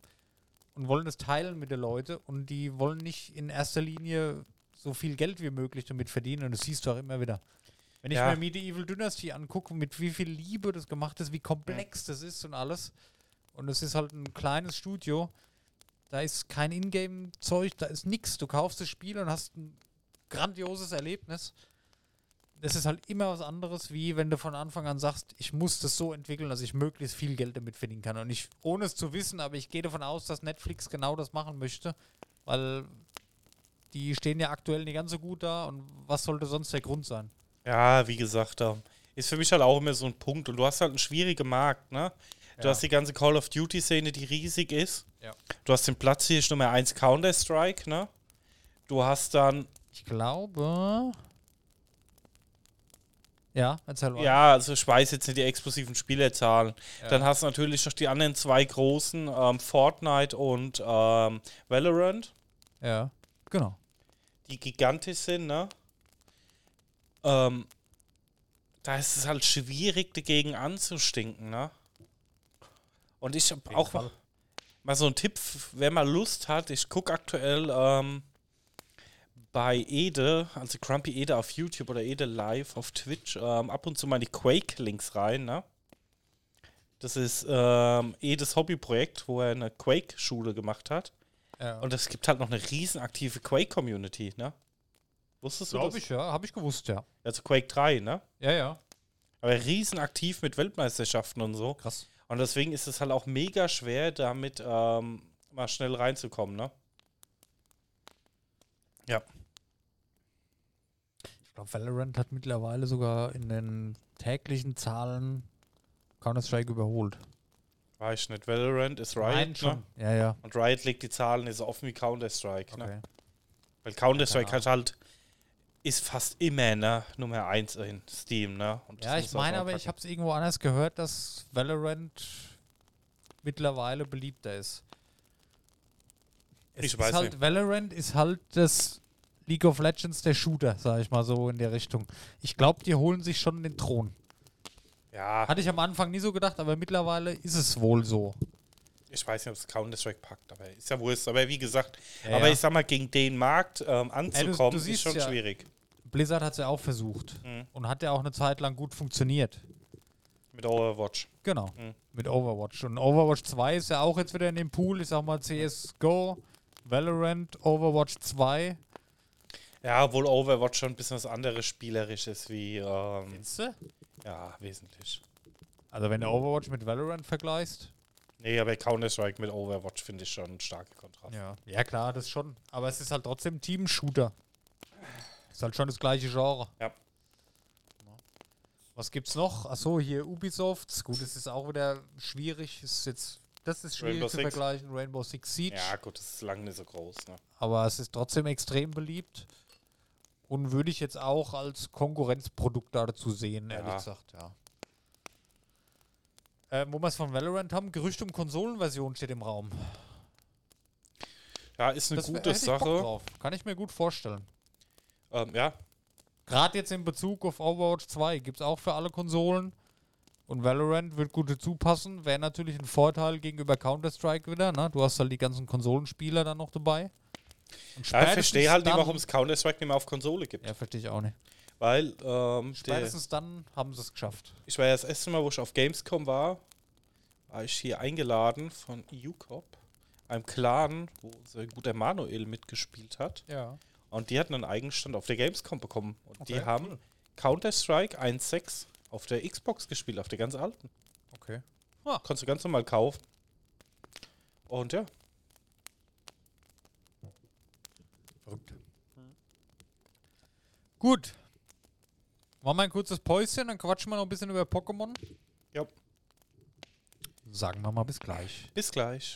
und wollen es teilen mit den Leuten und die wollen nicht in erster Linie so viel Geld wie möglich damit verdienen und das siehst du auch immer wieder. Wenn ich Ja. mir Medieval Dynasty angucke, mit wie viel Liebe das gemacht ist, wie komplex das ist und alles und es ist halt ein kleines Studio, da ist kein Ingame-Zeug, da ist nichts. Du kaufst das Spiel und hast ein grandioses Erlebnis. Das ist halt immer was anderes, wie wenn du von Anfang an sagst, ich muss das so entwickeln, dass ich möglichst viel Geld damit verdienen kann. Und ich, ohne es zu wissen, aber ich gehe davon aus, dass Netflix genau das machen möchte, weil die stehen ja aktuell nicht ganz so gut da und was sollte sonst der Grund sein? Ja, wie gesagt, ist für mich halt auch immer so ein Punkt. Und du hast halt einen schwierigen Markt, ne? Du Ja. hast die ganze Call of Duty-Szene, die riesig ist. Ja. Du hast den Platz hier Nummer 1 Counter-Strike, ne? Du hast dann Ich glaube. Ja, erzähl mal. Ja, also ich weiß jetzt nicht die explosiven Spielerzahlen. Ja. Dann hast du natürlich noch die anderen zwei großen, ähm, Fortnite und ähm, Valorant, Ja, genau. die gigantisch sind, ne? Ähm, da ist es halt schwierig, dagegen anzustinken, ne? Und ich habe auch mal, mal so einen Tipp, wer mal Lust hat, ich gucke aktuell ähm, bei Ede, also Grumpy Ede auf YouTube oder Ede Live auf Twitch, ähm, ab und zu mal die Quake-Links rein, ne? Das ist ähm, Edes Hobbyprojekt, wo er eine Quake-Schule gemacht hat. Ja. Und es gibt halt noch eine riesen aktive Quake-Community, ne? Wusstest du das? glaube ich, ja. Habe ich gewusst, ja. Also Quake 3, ne? Ja, ja. Aber riesen aktiv mit Weltmeisterschaften und so. Krass. Und deswegen ist es halt auch mega schwer, damit ähm, mal schnell reinzukommen, ne? Ja. Ich glaube, Valorant hat mittlerweile sogar in den täglichen Zahlen Counter-Strike überholt. Weiß ich nicht. Valorant ist Riot, Nein, ne? schon. Ja, ja. Und Riot legt die Zahlen so offen wie Counter-Strike, ne? Okay. Weil Counter-Strike Keine hat halt ist fast immer, ne, Nummer 1 in Steam, ne? Und Ja, ich meine aber, ich habe es irgendwo anders gehört, dass Valorant mittlerweile beliebter ist. Es Ich ist weiß halt, nicht. Valorant ist halt das League of Legends der Shooter, sage ich mal so in der Richtung. Ich glaube, die holen sich schon den Thron. Ja, Hatte ich am Anfang nie so gedacht, aber mittlerweile ist es wohl so. Ich weiß nicht, ob es Counter-Strike packt, aber ist ja wurscht. Aber wie gesagt, Ja, aber ja. ich sag mal, gegen den Markt ähm, anzukommen, siehst ist schon ja, schwierig. Blizzard hat es ja auch versucht. Mhm. Und hat ja auch eine Zeit lang gut funktioniert. Mit Overwatch. Genau, Mhm. mit Overwatch. Und Overwatch 2 ist ja auch jetzt wieder in dem Pool. Ich sag mal CSGO, Valorant, Overwatch 2. Ja, obwohl Overwatch schon ein bisschen was anderes spielerisches wie, ähm, Findest du? ja, wesentlich. Also wenn du Overwatch mit Valorant vergleichst. Nee, aber Counter-Strike mit Overwatch finde ich schon ein starker Kontrast. Ja. ja, klar, das schon. Aber es ist halt trotzdem Team-Shooter. Ist halt schon das gleiche Genre. Ja. Was gibt's noch? Achso, hier Ubisoft. Gut, es ist auch wieder schwierig. Ist jetzt, das ist schwierig Rainbow zu Six. vergleichen. Rainbow Six Siege. Ja, gut, das ist lange nicht so groß. Ne? Aber es ist trotzdem extrem beliebt. Und würde ich jetzt auch als Konkurrenzprodukt dazu sehen, ehrlich Ja. gesagt, ja. Äh, wo wir es von Valorant haben, Gerücht um Konsolenversion steht im Raum. Ja, ist eine Das gute Sache. Kann ich mir gut vorstellen. Ähm, ja, Gerade jetzt in Bezug auf Overwatch 2 gibt es auch für alle Konsolen. Und Valorant wird gut dazu passen. Wäre natürlich ein Vorteil gegenüber Counter-Strike wieder. Ne? Du hast halt die ganzen Konsolenspieler dann noch dabei. Ja ich verstehe halt nicht, warum es Counter-Strike nicht mehr auf Konsole gibt. Ja, verstehe ich auch nicht. Weil, ähm, Spätestens dann haben sie es geschafft. ich war ja das erste Mal, wo ich auf Gamescom war, war ich hier eingeladen von EUCOP, einem Clan, wo unser guter Manuel mitgespielt hat. Ja. Und die hatten einen Eigenstand auf der Gamescom bekommen. Und die Okay, haben cool. Counter-Strike 1.6 auf der Xbox gespielt, auf der ganz alten. Okay. Konntest du ganz normal kaufen. Und ja, Verrückt. Gut. Machen wir ein kurzes Päuschen, dann quatschen wir noch ein bisschen über Pokémon. Ja. Sagen wir mal bis gleich. bis gleich.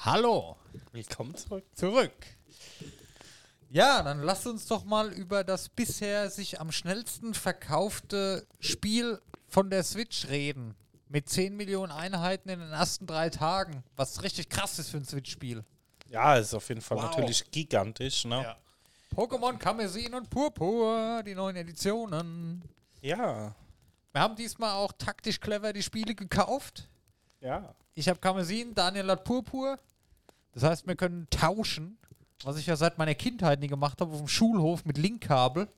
Hallo. Willkommen zurück. Zurück. Ja, dann lasst uns doch mal über das bisher sich am schnellsten verkaufte Spiel von der Switch reden. Mit 10 Millionen Einheiten in den ersten drei Tagen. Was richtig krass ist für ein Switch-Spiel. Ja, ist auf jeden Fall Wow. natürlich gigantisch, ne? Ja. Pokémon Kamezin und Purpur, die neuen Editionen. Ja. Wir haben diesmal auch taktisch clever die Spiele gekauft. Ja. Ich habe Kamezin, Daniel hat Purpur. Das heißt, wir können tauschen, was ich ja seit meiner Kindheit nie gemacht habe, auf dem Schulhof mit Linkkabel.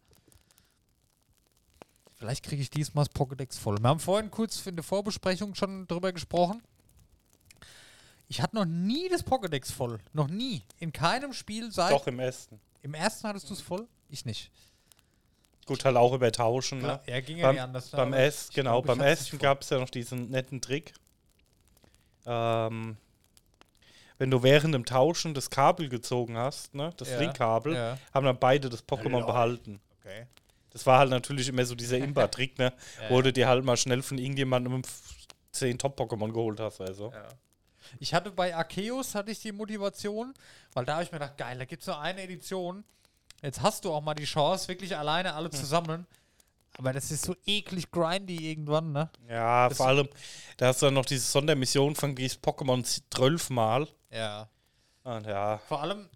Vielleicht kriege ich diesmal das Pokédex voll. Wir haben vorhin kurz in der Vorbesprechung schon drüber gesprochen. Ich hatte noch nie das Pokédex voll. Noch nie. In keinem Spiel seit. Doch im ersten. Im ersten hattest du es voll? Ich nicht. Gut, halt auch über Tauschen, ne? Ja, ging ja Beim, nicht anders. beim ich genau, glaub, beim voll. gab es ja noch diesen netten Trick. Ähm, wenn du während dem Tauschen das Kabel gezogen hast, ne, das Ja, Linkkabel, ja. haben dann beide das Pokémon Lol. behalten. Okay. Das war halt natürlich immer so dieser Imba-Trick, ne, wo du dir halt mal schnell von irgendjemandem 10 Top-Pokémon geholt hast, also. Ja. Ich hatte bei Arceus hatte ich die Motivation, weil da habe ich mir gedacht, geil, da gibt es nur eine Edition. Jetzt hast du auch mal die Chance, wirklich alleine alle zu sammeln. Aber das ist so eklig grindy irgendwann, ne? Ja, Das- vor allem, da hast du dann noch diese Sondermission von gehst Pokémon zwölfmal. Ja. Und ja, Vor allem,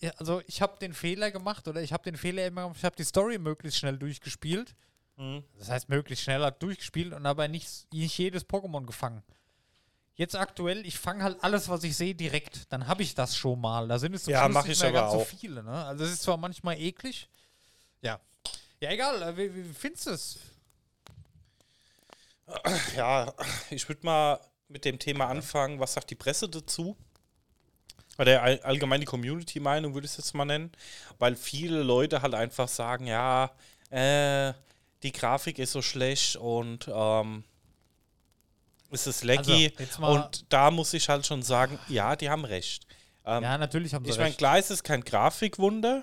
ja, also ich habe den Fehler gemacht oder ich habe den Fehler immer gemacht, ich habe die Story möglichst schnell durchgespielt. Mhm. Das heißt, möglichst schnell halt durchgespielt und aber nicht, nicht jedes Pokémon gefangen. Jetzt aktuell, ich fange halt alles, was ich sehe, direkt. Dann habe ich das schon mal. Da sind es zum Ja, Schluss nicht ich mehr ganz so auch. viele. Ne? Also es ist zwar manchmal eklig. Ja. Ja, egal. äh, Wie, wie findest du es? ja, ich würde mal mit dem Thema anfangen, was sagt die Presse dazu? Oder all, allgemein die Community-Meinung würde ich es jetzt mal nennen, weil viele Leute halt einfach sagen, ja, äh, die Grafik ist so schlecht und ähm, es ist laggy. Also, und da muss ich halt schon sagen, ja, die haben recht. Ähm, Ja, natürlich haben sie ich meine, recht. klar ist es kein Grafikwunder,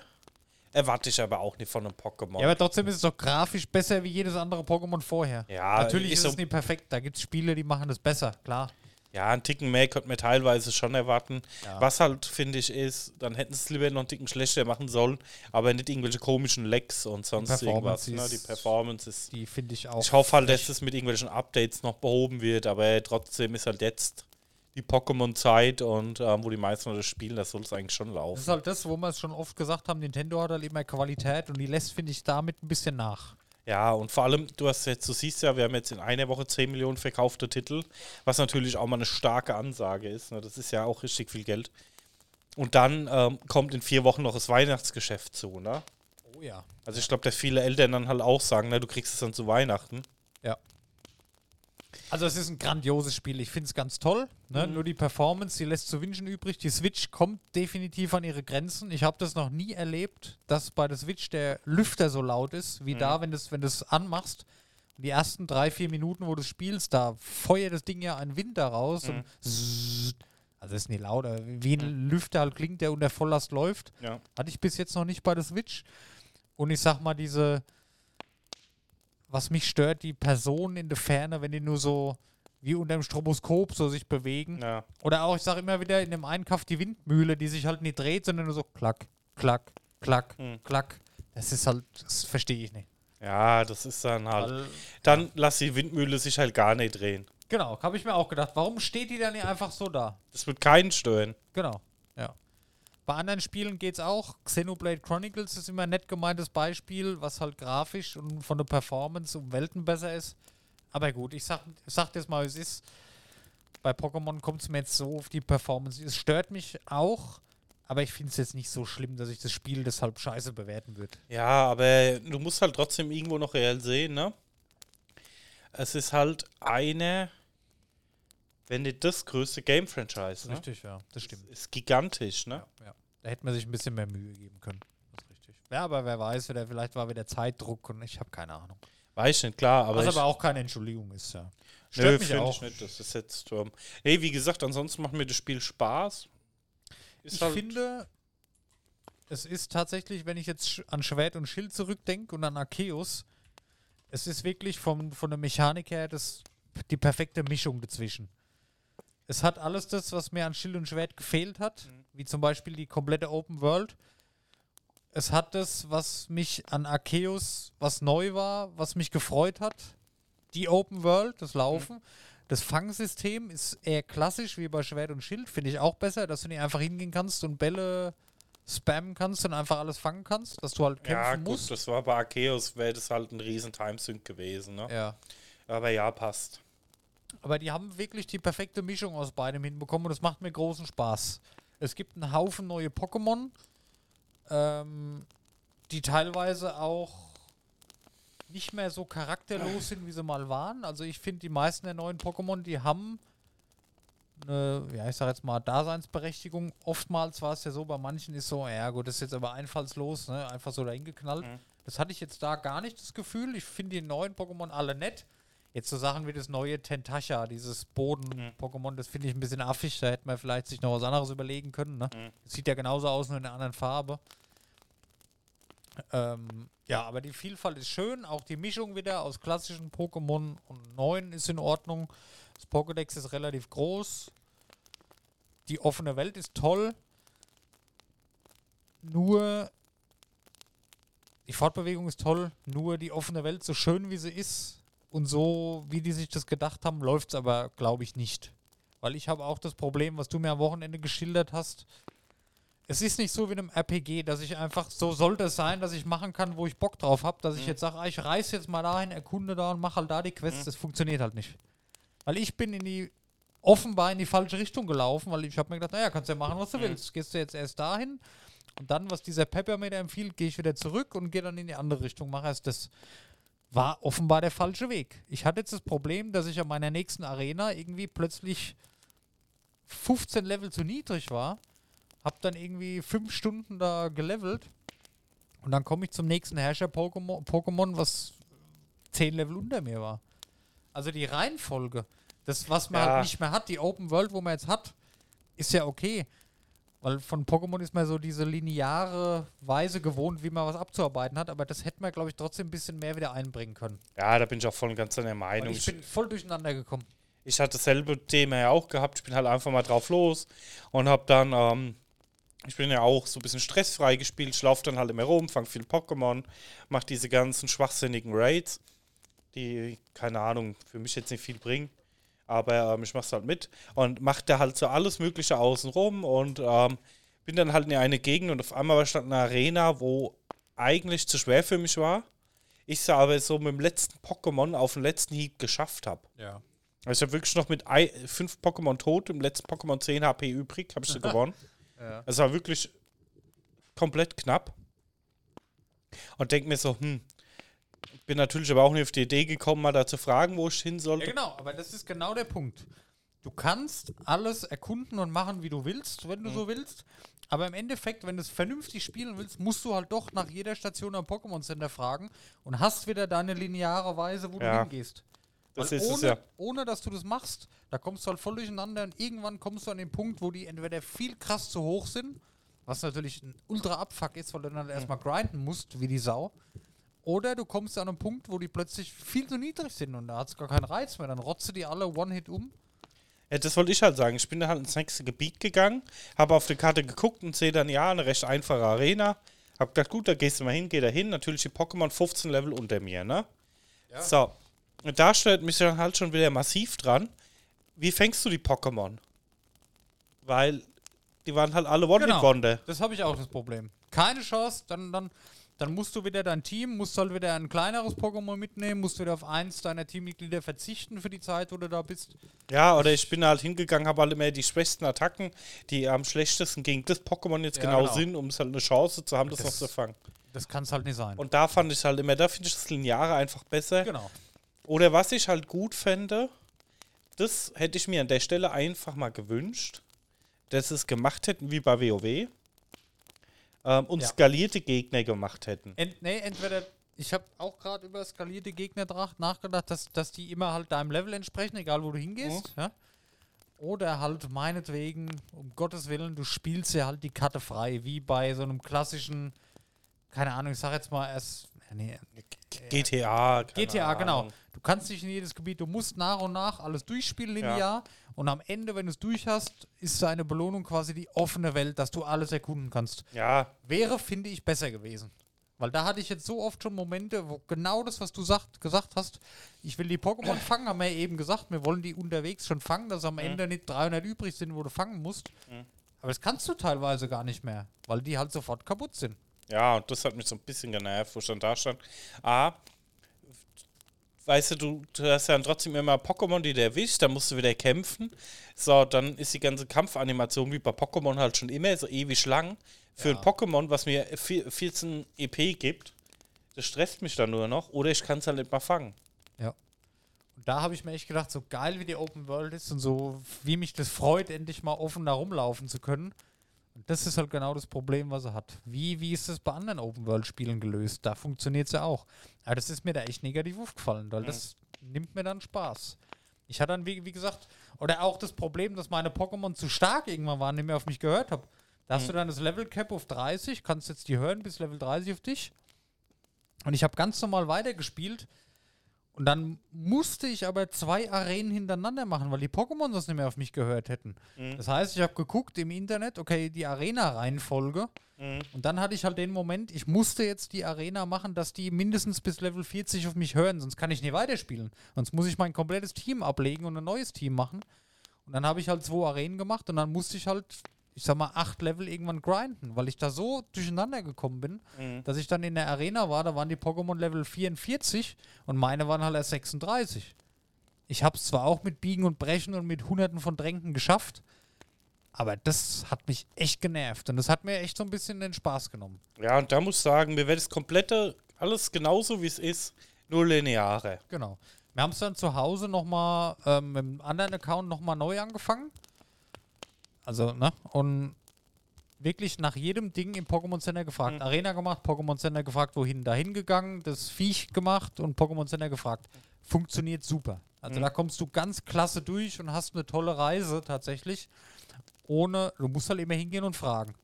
erwarte ich aber auch nicht von einem Pokémon. Ja, aber trotzdem ist es doch grafisch besser wie jedes andere Pokémon vorher. Ja, Natürlich ist ist so- es nicht perfekt. Da gibt es Spiele, die machen das besser, klar. Ja, einen Ticken mehr könnte man teilweise schon erwarten. Ja. Was halt, finde ich, ist, dann hätten sie es lieber noch einen Ticken schlechter machen sollen, aber nicht irgendwelche komischen Lecks und sonst irgendwas. Ne? Die Performance ist. Die finde ich auch. Ich hoffe halt, dass es mit irgendwelchen Updates noch behoben wird, aber trotzdem ist halt jetzt die Pokémon-Zeit und ähm, wo die meisten das spielen, das soll es eigentlich schon Das laufen. ist halt das, wo wir es schon oft gesagt haben, Nintendo hat halt immer Qualität und die lässt, finde ich, damit ein bisschen nach. Ja, und vor allem, du hast jetzt, du siehst ja, wir haben jetzt in einer Woche 10 Millionen verkaufte Titel, was natürlich auch mal eine starke Ansage ist. Ne? Das ist ja auch richtig viel Geld. Und dann ähm, kommt in vier Wochen noch das Weihnachtsgeschäft zu, ne? Oh ja. Also ich glaube, dass viele Eltern dann halt auch sagen, ne, du kriegst es dann zu Weihnachten. Ja. Also es ist ein grandioses Spiel. Ich finde es ganz toll. Ne? Mhm. Nur die Performance, die lässt zu wünschen übrig. Die Switch kommt definitiv an ihre Grenzen. Ich habe das noch nie erlebt, dass bei der Switch der Lüfter so laut ist, wie da, wenn du es wenn du's anmachst. Die ersten drei, vier Minuten, wo du spielst, da feuert das Ding ja einen Wind da raus. Und also ist nicht laut, aber wie ein Lüfter halt klingt, der unter Volllast läuft. Ja. Hatte ich bis jetzt noch nicht bei der Switch. Und ich sag mal, diese, was mich stört, die Personen in der Ferne, wenn die nur so wie unter dem Stroboskop so sich bewegen. Ja. Oder auch, ich sage immer wieder, in dem einen Kaff die Windmühle, die sich halt nicht dreht, sondern nur so klack, klack, klack, Hm. klack. Das ist halt, das verstehe ich nicht. ja, das ist dann halt. Weil, Dann lass die Windmühle sich halt gar nicht drehen. genau, habe ich mir auch gedacht. Warum steht die dann nicht einfach so da? Das wird keinen stören. Genau, ja. Bei anderen Spielen geht es auch. Xenoblade Chronicles ist immer ein nett gemeintes Beispiel, was halt grafisch und von der Performance um Welten besser ist. Aber gut, ich sag, ich sag das mal, es ist. Bei Pokémon kommt es mir jetzt so auf die Performance. Es stört mich auch, aber ich finde es jetzt nicht so schlimm, dass ich das Spiel deshalb scheiße bewerten würde. Ja, aber du musst halt trotzdem irgendwo noch reell sehen, ne? Es ist halt eine, wenn nicht das größte Game-Franchise, ne? Richtig, ja, das stimmt. Ist gigantisch, ne? Ja, ja. Da hätte man sich ein bisschen mehr Mühe geben können. Das ist richtig. Ja, aber wer weiß, vielleicht war wieder Zeitdruck und ich habe keine Ahnung. Weiß ich nicht, klar, aber. Was aber auch keine Entschuldigung ist, ja. nö, Stört mich finde auch. ich nicht. Das ist jetzt. Ähm, nee, wie gesagt, ansonsten macht mir das Spiel Spaß. Ist Ich halt- finde, es ist tatsächlich, wenn ich jetzt an Schwert und Schild zurückdenke und an Arceus, es ist wirklich vom, von der Mechanik her das, die perfekte Mischung dazwischen. Es hat alles das, was mir an Schild und Schwert gefehlt hat, wie zum Beispiel die komplette Open World. Es hat das, was mich an Arceus, was neu war, was mich gefreut hat. Die Open World, das Laufen. Das Fangsystem ist eher klassisch wie bei Schwert und Schild, finde ich auch besser, dass du nicht einfach hingehen kannst und Bälle spammen kannst und einfach alles fangen kannst, dass du halt kämpfen Ja, gut, musst. das war bei Arceus, wäre das halt ein riesen Timesync gewesen, ne? Ja. Aber ja, passt. Aber die haben wirklich die perfekte Mischung aus beidem hinbekommen und das macht mir großen Spaß. Es gibt einen Haufen neue Pokémon, ähm, die teilweise auch nicht mehr so charakterlos sind, wie sie mal waren. Also ich finde, die meisten der neuen Pokémon, die haben eine, ja, ich sag jetzt mal, Daseinsberechtigung. Oftmals war es ja so, bei manchen ist so, ja gut, das ist jetzt aber einfallslos, ne? einfach so dahin geknallt. Mhm. Das hatte ich jetzt da gar nicht das Gefühl. Ich finde die neuen Pokémon alle nett. Jetzt so Sachen wie das neue Tentacha, dieses Boden-Pokémon, das finde ich ein bisschen affig. Da hätte man vielleicht sich noch was anderes überlegen können. Ne? Mhm. Sieht ja genauso aus, nur in einer anderen Farbe. Ähm, ja, aber die Vielfalt ist schön. Auch die Mischung wieder aus klassischen Pokémon und neuen ist in Ordnung. Das Pokédex ist relativ groß. Die offene Welt ist toll. Nur die Fortbewegung ist toll. Nur die offene Welt, so schön wie sie ist und so, wie die sich das gedacht haben, läuft es aber, glaube ich, nicht. Weil ich habe auch das Problem, was du mir am Wochenende geschildert hast. Es ist nicht so wie in einem RPG, dass ich einfach, so sollte es sein, dass ich machen kann, wo ich Bock drauf habe, dass ich jetzt sage, ah, ich reise jetzt mal dahin, erkunde da und mache halt da die Quests. Das funktioniert halt nicht. Weil ich bin in die, offenbar in die falsche Richtung gelaufen, weil ich habe mir gedacht, naja, kannst ja machen, was du willst. Gehst du jetzt erst dahin und dann, was dieser Pepper mir da empfiehlt, gehe ich wieder zurück und gehe dann in die andere Richtung, mache erst das. War offenbar der falsche Weg. Ich hatte jetzt das Problem, dass ich an meiner nächsten Arena irgendwie plötzlich 15 Level zu niedrig war. Hab dann irgendwie 5 Stunden da gelevelt. Und dann komme ich zum nächsten Herrscher-Pokémon, Pokémon, was 10 Level unter mir war. Also die Reihenfolge, das, was man Ja. halt nicht mehr hat, die Open World, wo man jetzt hat, ist ja okay. Weil von Pokémon ist man so diese lineare Weise gewohnt, wie man was abzuarbeiten hat. Aber das hätte man, glaube ich, trotzdem ein bisschen mehr wieder einbringen können. Ja, da bin ich auch voll und ganz deiner Weil Meinung. ich bin voll durcheinander gekommen. ich hatte dasselbe Thema ja auch gehabt. Ich bin halt einfach mal drauf los und hab dann, ähm, ich bin ja auch so ein bisschen stressfrei gespielt. Ich laufe dann halt immer rum, fang viel Pokémon, mach diese ganzen schwachsinnigen Raids, die, keine Ahnung, für mich jetzt nicht viel bringen. Aber ähm, ich mach's halt mit und mach da halt so alles Mögliche außen rum und ähm, bin dann halt in eine Gegend und auf einmal war stand eine Arena, wo eigentlich zu schwer für mich war. Ich es aber so mit dem letzten Pokémon auf den letzten Hieb geschafft habe. Ja. Also ich habe wirklich noch mit ei- fünf Pokémon tot, im letzten Pokémon 10 HP übrig, habe ich sie gewonnen. Ja. Es war wirklich komplett knapp. Und denk mir so, hm, bin natürlich aber auch nicht auf die Idee gekommen, mal da zu fragen, wo ich hin Ja, sollte. genau, aber das ist genau der Punkt. Du kannst alles erkunden und machen, wie du willst, wenn Mhm. du so willst. Aber im Endeffekt, wenn du es vernünftig spielen willst, musst du halt doch nach jeder Station am Pokémon Center fragen und hast wieder deine lineare Weise, wo Ja. du hingehst. Das Weil ist es ohne, ja. ohne dass du das machst, da kommst du halt voll durcheinander und irgendwann kommst du an den Punkt, wo die entweder viel krass zu hoch sind, was natürlich ein ultra Abfuck ist, weil du dann erstmal grinden musst, wie die Sau. Oder du kommst an einen Punkt, wo die plötzlich viel zu niedrig sind und da hat es gar keinen Reiz mehr. Dann rotze die alle One-Hit um. Ja, das wollte ich halt sagen. Ich bin da halt ins nächste Gebiet gegangen, habe auf die Karte geguckt und sehe dann, ja, eine recht einfache Arena. Hab gedacht, gut, da gehst du mal hin, geh da hin. Natürlich die Pokémon 15 Level unter mir, ne? So. Und da stellt mich dann halt schon wieder massiv dran. Wie fängst du die Pokémon? Weil die waren halt alle One-Hit-Wonder. Das habe ich auch das Problem. Keine Chance, dann, dann, dann musst du wieder dein Team, musst halt wieder ein kleineres Pokémon mitnehmen, musst wieder auf eins deiner Teammitglieder verzichten für die Zeit, wo du da bist. Ja, oder ich bin halt hingegangen, habe alle mehr die schwächsten Attacken, die am schlechtesten gegen das Pokémon jetzt Ja, genau, genau. sind, um es halt eine Chance zu haben, das, Das- noch zu fangen. Das kann es halt nicht sein. Und da fand ich halt immer, da finde ich das Lineare einfach besser. genau. Oder was ich halt gut fände, das hätte ich mir an der Stelle einfach mal gewünscht, dass es gemacht hätten wie bei WoW ähm, und Ja. skalierte Gegner gemacht hätten. Ent, nee, entweder, ich habe auch gerade über skalierte Gegner nachgedacht, dass, dass die immer halt deinem Level entsprechen, egal wo du hingehst. Ja? Oder halt meinetwegen, um Gottes Willen, du spielst ja halt die Karte frei, wie bei so einem klassischen, keine Ahnung, ich sag jetzt mal erst, ja, nee, GTA. keine GTA, genau. Ahnung. Du kannst nicht in jedes Gebiet, du musst nach und nach alles durchspielen linear und am Ende, wenn du es durch hast, ist seine Belohnung quasi die offene Welt, dass du alles erkunden kannst. Ja, Wäre, finde ich, besser gewesen. Weil da hatte ich jetzt so oft schon Momente, wo genau das, was du sagt, gesagt hast, ich will die Pokémon fangen, haben wir ja eben gesagt, wir wollen die unterwegs schon fangen, dass am Ende nicht 300 übrig sind, wo du fangen musst. Aber das kannst du teilweise gar nicht mehr, weil die halt sofort kaputt sind. Ja, und das hat mich so ein bisschen genervt, wo ich dann da stand. A, weißt du, du, du hast ja dann trotzdem immer Pokémon, die du erwischt, dann musst du wieder kämpfen. So, dann ist die ganze Kampfanimation wie bei Pokémon halt schon immer so ewig lang. Für Ja. ein Pokémon, was mir vier- 14 EP gibt, das stresst mich dann nur noch. Oder ich kann es halt nicht mal fangen. Ja. Und da habe ich mir echt gedacht, so geil wie die Open World ist und so wie mich das freut, endlich mal offen da rumlaufen zu können. Und das ist halt genau das Problem, was er hat. Wie, wie ist das bei anderen Open World Spielen gelöst? Da funktioniert es ja auch. Aber das ist mir da echt negativ aufgefallen, weil das nimmt mir dann Spaß. Ich hatte dann, wie, wie gesagt, oder auch das Problem, dass meine Pokémon zu stark irgendwann waren, nicht mehr auf mich gehört habe. Da hast du dann das Level Cap auf 30, kannst jetzt die hören bis Level 30 auf dich. Und ich habe ganz normal weitergespielt. Und dann musste ich aber zwei Arenen hintereinander machen, weil die Pokémon das nicht mehr auf mich gehört hätten. Das heißt, ich habe geguckt im Internet, okay, die Arena-Reihenfolge. Und dann hatte ich halt den Moment, ich musste jetzt die Arena machen, dass die mindestens bis Level 40 auf mich hören, sonst kann ich nicht weiterspielen. Sonst muss ich mein komplettes Team ablegen und ein neues Team machen. Und dann habe ich halt zwei Arenen gemacht und dann musste ich halt, ich sag mal, acht Level irgendwann grinden, weil ich da so durcheinander gekommen bin, dass ich dann in der Arena war, da waren die Pokémon Level 44 und meine waren halt erst 36. Ich habe es zwar auch mit Biegen und Brechen und mit hunderten von Tränken geschafft, aber das hat mich echt genervt und das hat mir echt so ein bisschen den Spaß genommen. Ja, und da muss ich sagen, mir wäre das komplette, alles genauso wie es ist, nur lineare. Genau. Wir haben es dann zu Hause nochmal ähm, mit einem anderen Account nochmal neu angefangen. Also, ne? Und wirklich nach jedem Ding im Pokémon Center gefragt. Arena gemacht, Pokémon Center gefragt, wohin, dahin gegangen, das Viech gemacht und Pokémon Center gefragt. Funktioniert super. Also da kommst du ganz klasse durch und hast eine tolle Reise tatsächlich. Ohne, du musst halt immer hingehen und fragen.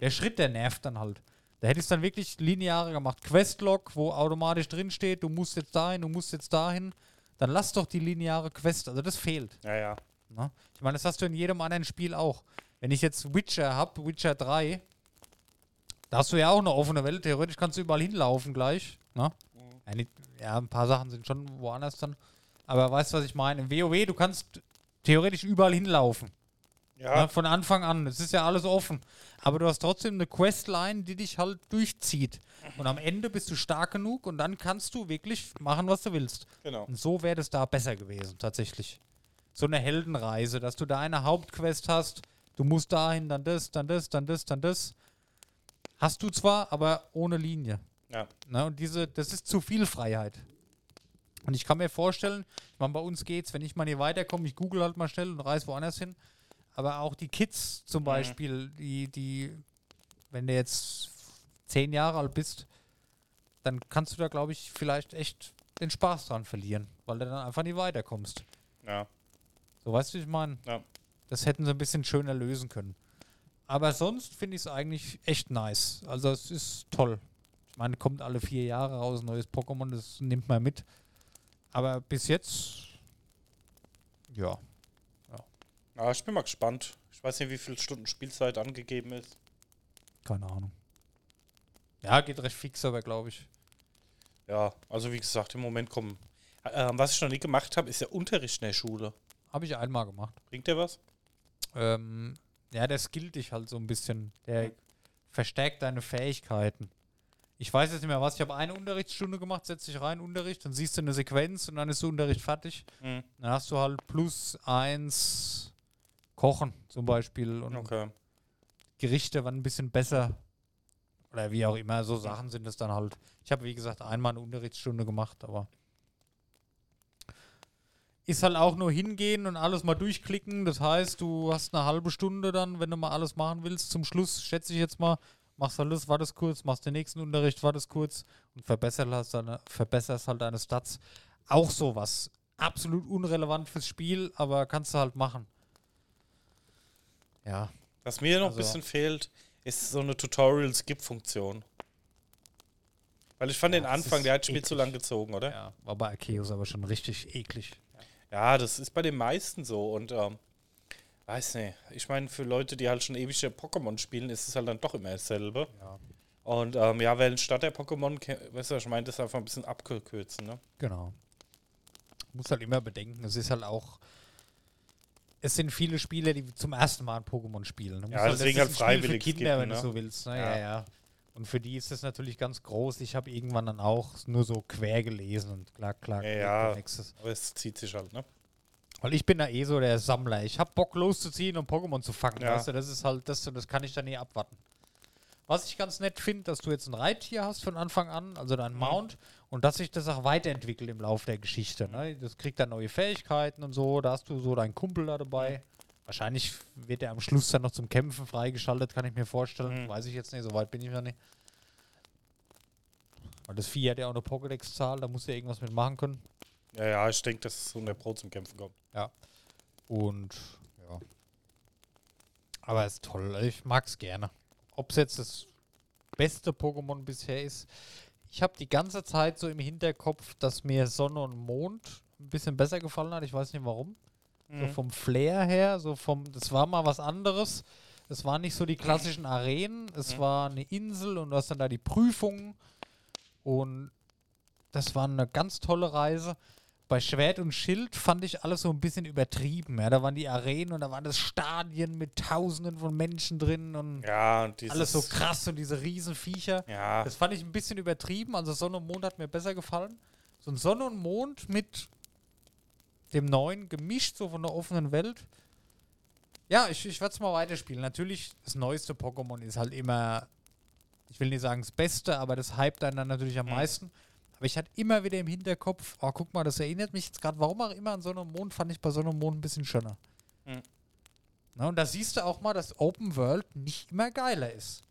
Der Schritt, der nervt dann halt. Da hätte ich es dann wirklich lineare gemacht. Questlog, wo automatisch drin steht, du musst jetzt dahin, du musst jetzt dahin. Dann lass doch die lineare Quest. Also das fehlt. Ja, ja. Ne? Ich meine, das hast du in jedem anderen Spiel auch. Wenn ich jetzt Witcher habe, Witcher 3, da hast du ja auch eine offene Welt. Theoretisch kannst du überall hinlaufen gleich. Ne? Ja, nicht, ja, ein paar Sachen sind schon woanders dann. Aber weißt du, was ich meine? Im WoW, du kannst theoretisch überall hinlaufen. Ja, Ne? Von Anfang an. Es ist ja alles offen. Aber du hast trotzdem eine Questline, die dich halt durchzieht. Und am Ende bist du stark genug und dann kannst du wirklich machen, was du willst. genau. Und so wäre das da besser gewesen, tatsächlich. So eine Heldenreise, dass du da eine Hauptquest hast, du musst dahin, dann das, dann das, dann das, dann das. Hast du zwar, aber ohne Linie. Ja. Na, und diese, das ist zu viel Freiheit. Und ich kann mir vorstellen, ich meine, bei uns geht's, wenn ich mal hier weiterkomme, ich google halt mal schnell und reise woanders hin. Aber auch die Kids zum Mhm. Beispiel, die, die, wenn du jetzt zehn Jahre alt bist, dann kannst du da, glaube ich, vielleicht echt den Spaß dran verlieren, weil du dann einfach nie weiterkommst. Ja. So weißt du, ich meine? Ja. Das hätten sie ein bisschen schöner lösen können. Aber sonst finde ich es eigentlich echt nice. Also es ist toll. Ich meine, kommt alle vier Jahre raus, ein neues Pokémon, das nimmt man mit. Aber bis jetzt, ja. ja, ich bin mal gespannt. Ich weiß nicht, wie viele Stunden Spielzeit angegeben ist. Keine Ahnung. Ja, geht recht fix, aber glaube ich. Ja, also wie gesagt, im Moment kommen. Äh, was ich noch nie gemacht habe, ist der Unterricht in der Schule. Habe ich einmal gemacht. Bringt der was? Ähm, ja, der skillt dich halt so ein bisschen. Der verstärkt deine Fähigkeiten. Ich weiß jetzt nicht mehr was. Ich habe eine Unterrichtsstunde gemacht, setz dich rein, Unterricht, dann siehst du eine Sequenz und dann ist der Unterricht fertig. Mhm. Dann hast du halt plus eins Kochen zum Beispiel und Okay. Gerichte waren ein bisschen besser. Oder wie auch immer, so Sachen sind es dann halt. Ich habe, wie gesagt, einmal eine Unterrichtsstunde gemacht, aber ist halt auch nur hingehen und alles mal durchklicken. Das heißt, du hast eine halbe Stunde dann, wenn du mal alles machen willst. Zum Schluss, schätze ich jetzt mal, machst alles, wartest kurz, machst den nächsten Unterricht, wartest kurz und verbesserst, deine, verbesserst halt deine Stats. Auch sowas. Absolut unrelevant fürs Spiel, aber kannst du halt machen. Ja, Was mir noch Also- ein bisschen fehlt, ist so eine Tutorial-Skip-Funktion. Weil ich fand Ja, den das Anfang, der hat Spiel zu lang gezogen, oder? Ja, war bei Arceus aber schon richtig eklig. Ja, das ist bei den meisten so und ähm, weiß nicht. Ich meine, für Leute, die halt schon ewige Pokémon spielen, ist es halt dann doch immer dasselbe. Ja. Und ähm, ja, weil statt der Pokémon, weißt du, ich meine, das einfach ein bisschen abkürzen, ne? Genau. Muss halt immer bedenken, es ist halt auch. Es sind viele Spieler, die zum ersten Mal ein Pokémon spielen. Du Ja, deswegen halt ein Spiel freiwillig Kinder, skippen, wenn du ne? so willst. Ne? Ja. Ja. ja, Und für die ist das natürlich ganz groß. Ich habe irgendwann dann auch nur so quer gelesen und klar, klar, Ja, ja. Aber es zieht sich halt, ne? Weil ich bin da eh so der Sammler. Ich habe Bock loszuziehen und Pokémon zu fangen. Ja. Weißt du, das ist halt das und das kann ich dann nie abwarten. Was ich ganz nett finde, dass du jetzt ein Reittier hast von Anfang an, also dein Mount, und dass sich das auch weiterentwickelt im Laufe der Geschichte. Ne? Das kriegt dann neue Fähigkeiten und so. Da hast du so deinen Kumpel da dabei. Wahrscheinlich wird er am Schluss dann noch zum Kämpfen freigeschaltet, kann ich mir vorstellen. Mhm. Weiß ich jetzt nicht, so weit bin ich noch nicht. Weil das Vieh hat ja auch eine Pokédex-Zahl, da muss er irgendwas mitmachen können. Ja, ja, ich denke, dass es 100 Pro zum Kämpfen kommt. Und ja. Aber es ist toll. Ich mag es gerne. Ob es jetzt das beste Pokémon bisher ist. Ich habe die ganze Zeit so im Hinterkopf, dass mir Sonne und Mond ein bisschen besser gefallen hat. Ich weiß nicht warum. So Mhm. vom Flair her, so vom, das war mal was anderes. Es waren nicht so die klassischen Arenen. Es Mhm. war eine Insel und du hast dann da die Prüfungen. Und das war eine ganz tolle Reise. Bei Schwert und Schild fand ich alles so ein bisschen übertrieben. Ja, da waren die Arenen und da waren das Stadien mit Tausenden von Menschen drin und Ja, und alles so krass und diese Riesenviecher. Ja, Das fand ich ein bisschen übertrieben. Also Sonne und Mond hat mir besser gefallen. So ein Sonne und Mond mit dem neuen gemischt, so von der offenen Welt. Ja, ich, ich werde es mal weiterspielen. Natürlich, das neueste Pokémon ist halt immer, ich will nicht sagen das Beste, aber das hypt einen dann natürlich am Mhm. meisten. Aber ich hatte immer wieder im Hinterkopf, oh, guck mal, das erinnert mich jetzt gerade, warum auch immer an Sonne und Mond, fand ich bei Sonne und Mond ein bisschen schöner. Mhm. Na, und da siehst du auch mal, dass Open World nicht immer geiler ist.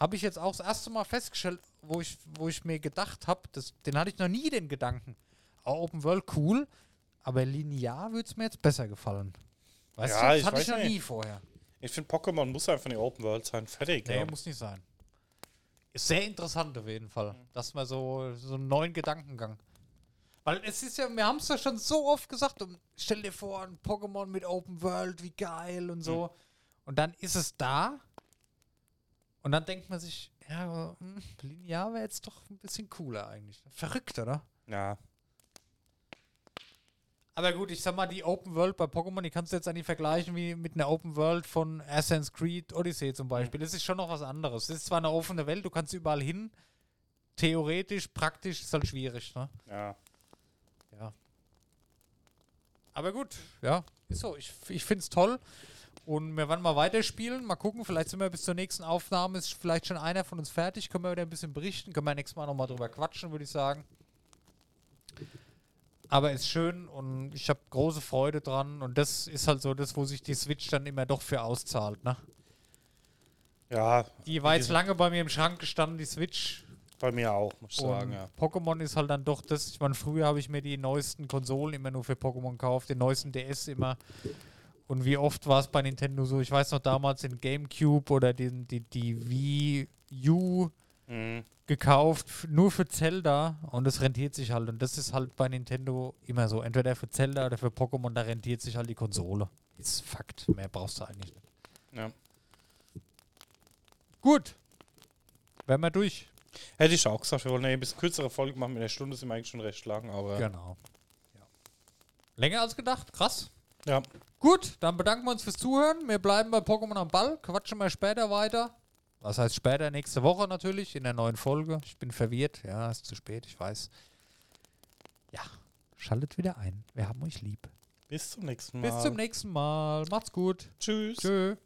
Habe ich jetzt auch das erste Mal festgestellt, wo ich, wo ich mir gedacht habe, den hatte ich noch nie den Gedanken. Oh, Open World cool, aber linear würde es mir jetzt besser gefallen. Weißt Ja, du, ich das hatte ich noch nicht. nie vorher. ich finde, Pokémon muss einfach eine Open World sein. Fertig. Nee, ja. muss nicht sein. Ist sehr interessant auf jeden Fall, dass man so, so einen neuen Gedankengang. Weil es ist ja, wir haben es ja schon so oft gesagt, und stell dir vor, ein Pokémon mit Open World, wie geil und so. Und dann ist es da. Und dann denkt man sich, ja, hm, linear wäre jetzt doch ein bisschen cooler eigentlich. Verrückt, oder? ja. Aber gut, ich sag mal, die Open World bei Pokémon, die kannst du jetzt eigentlich vergleichen wie mit einer Open World von Assassin's Creed Odyssey zum Beispiel. Das ist schon noch was anderes. Das ist zwar eine offene Welt, du kannst überall hin. Theoretisch, praktisch ist halt schwierig, ne? Ja. Ja. Aber gut, ja, ist so. Ich, ich finde es toll. Und wir werden mal weiterspielen. Mal gucken, vielleicht sind wir bis zur nächsten Aufnahme. Ist vielleicht schon einer von uns fertig. Können wir wieder ein bisschen berichten. Können wir nächstes Mal nochmal drüber quatschen, würde ich sagen. Aber ist schön und ich habe große Freude dran. Und das ist halt so das, wo sich die Switch dann immer doch für auszahlt. Ne? Ja, Die war jetzt lange bei mir im Schrank gestanden, die Switch. bei mir auch, muss ich sagen, ja. Pokémon ist halt dann doch das. Ich meine, früher habe ich mir die neuesten Konsolen immer nur für Pokémon gekauft, den neuesten DS immer. Und wie oft war es bei Nintendo so? Ich weiß noch damals den GameCube oder den, die, die Wii U Mhm. gekauft, nur für Zelda und das rentiert sich halt. Und das ist halt bei Nintendo immer so. Entweder für Zelda oder für Pokémon, da rentiert sich halt die Konsole. Ist Fakt. Mehr brauchst du eigentlich nicht. Ja. Gut. Wären wir durch. Hätte ich auch gesagt, wir wollen ja ein bisschen kürzere Folge machen. Mit einer Stunde sind wir eigentlich schon recht lang, aber Genau. Ja. Länger als gedacht. Krass. ja. Gut, dann bedanken wir uns fürs Zuhören. Wir bleiben bei Pokémon am Ball. Quatschen wir später weiter. Was heißt später? Nächste Woche natürlich in der neuen Folge. Ich bin verwirrt. Ja, ist zu spät, ich weiß. Ja, schaltet wieder ein. Wir haben euch lieb. Bis zum nächsten Mal. Bis zum nächsten Mal. Macht's gut. Tschüss. Tschö.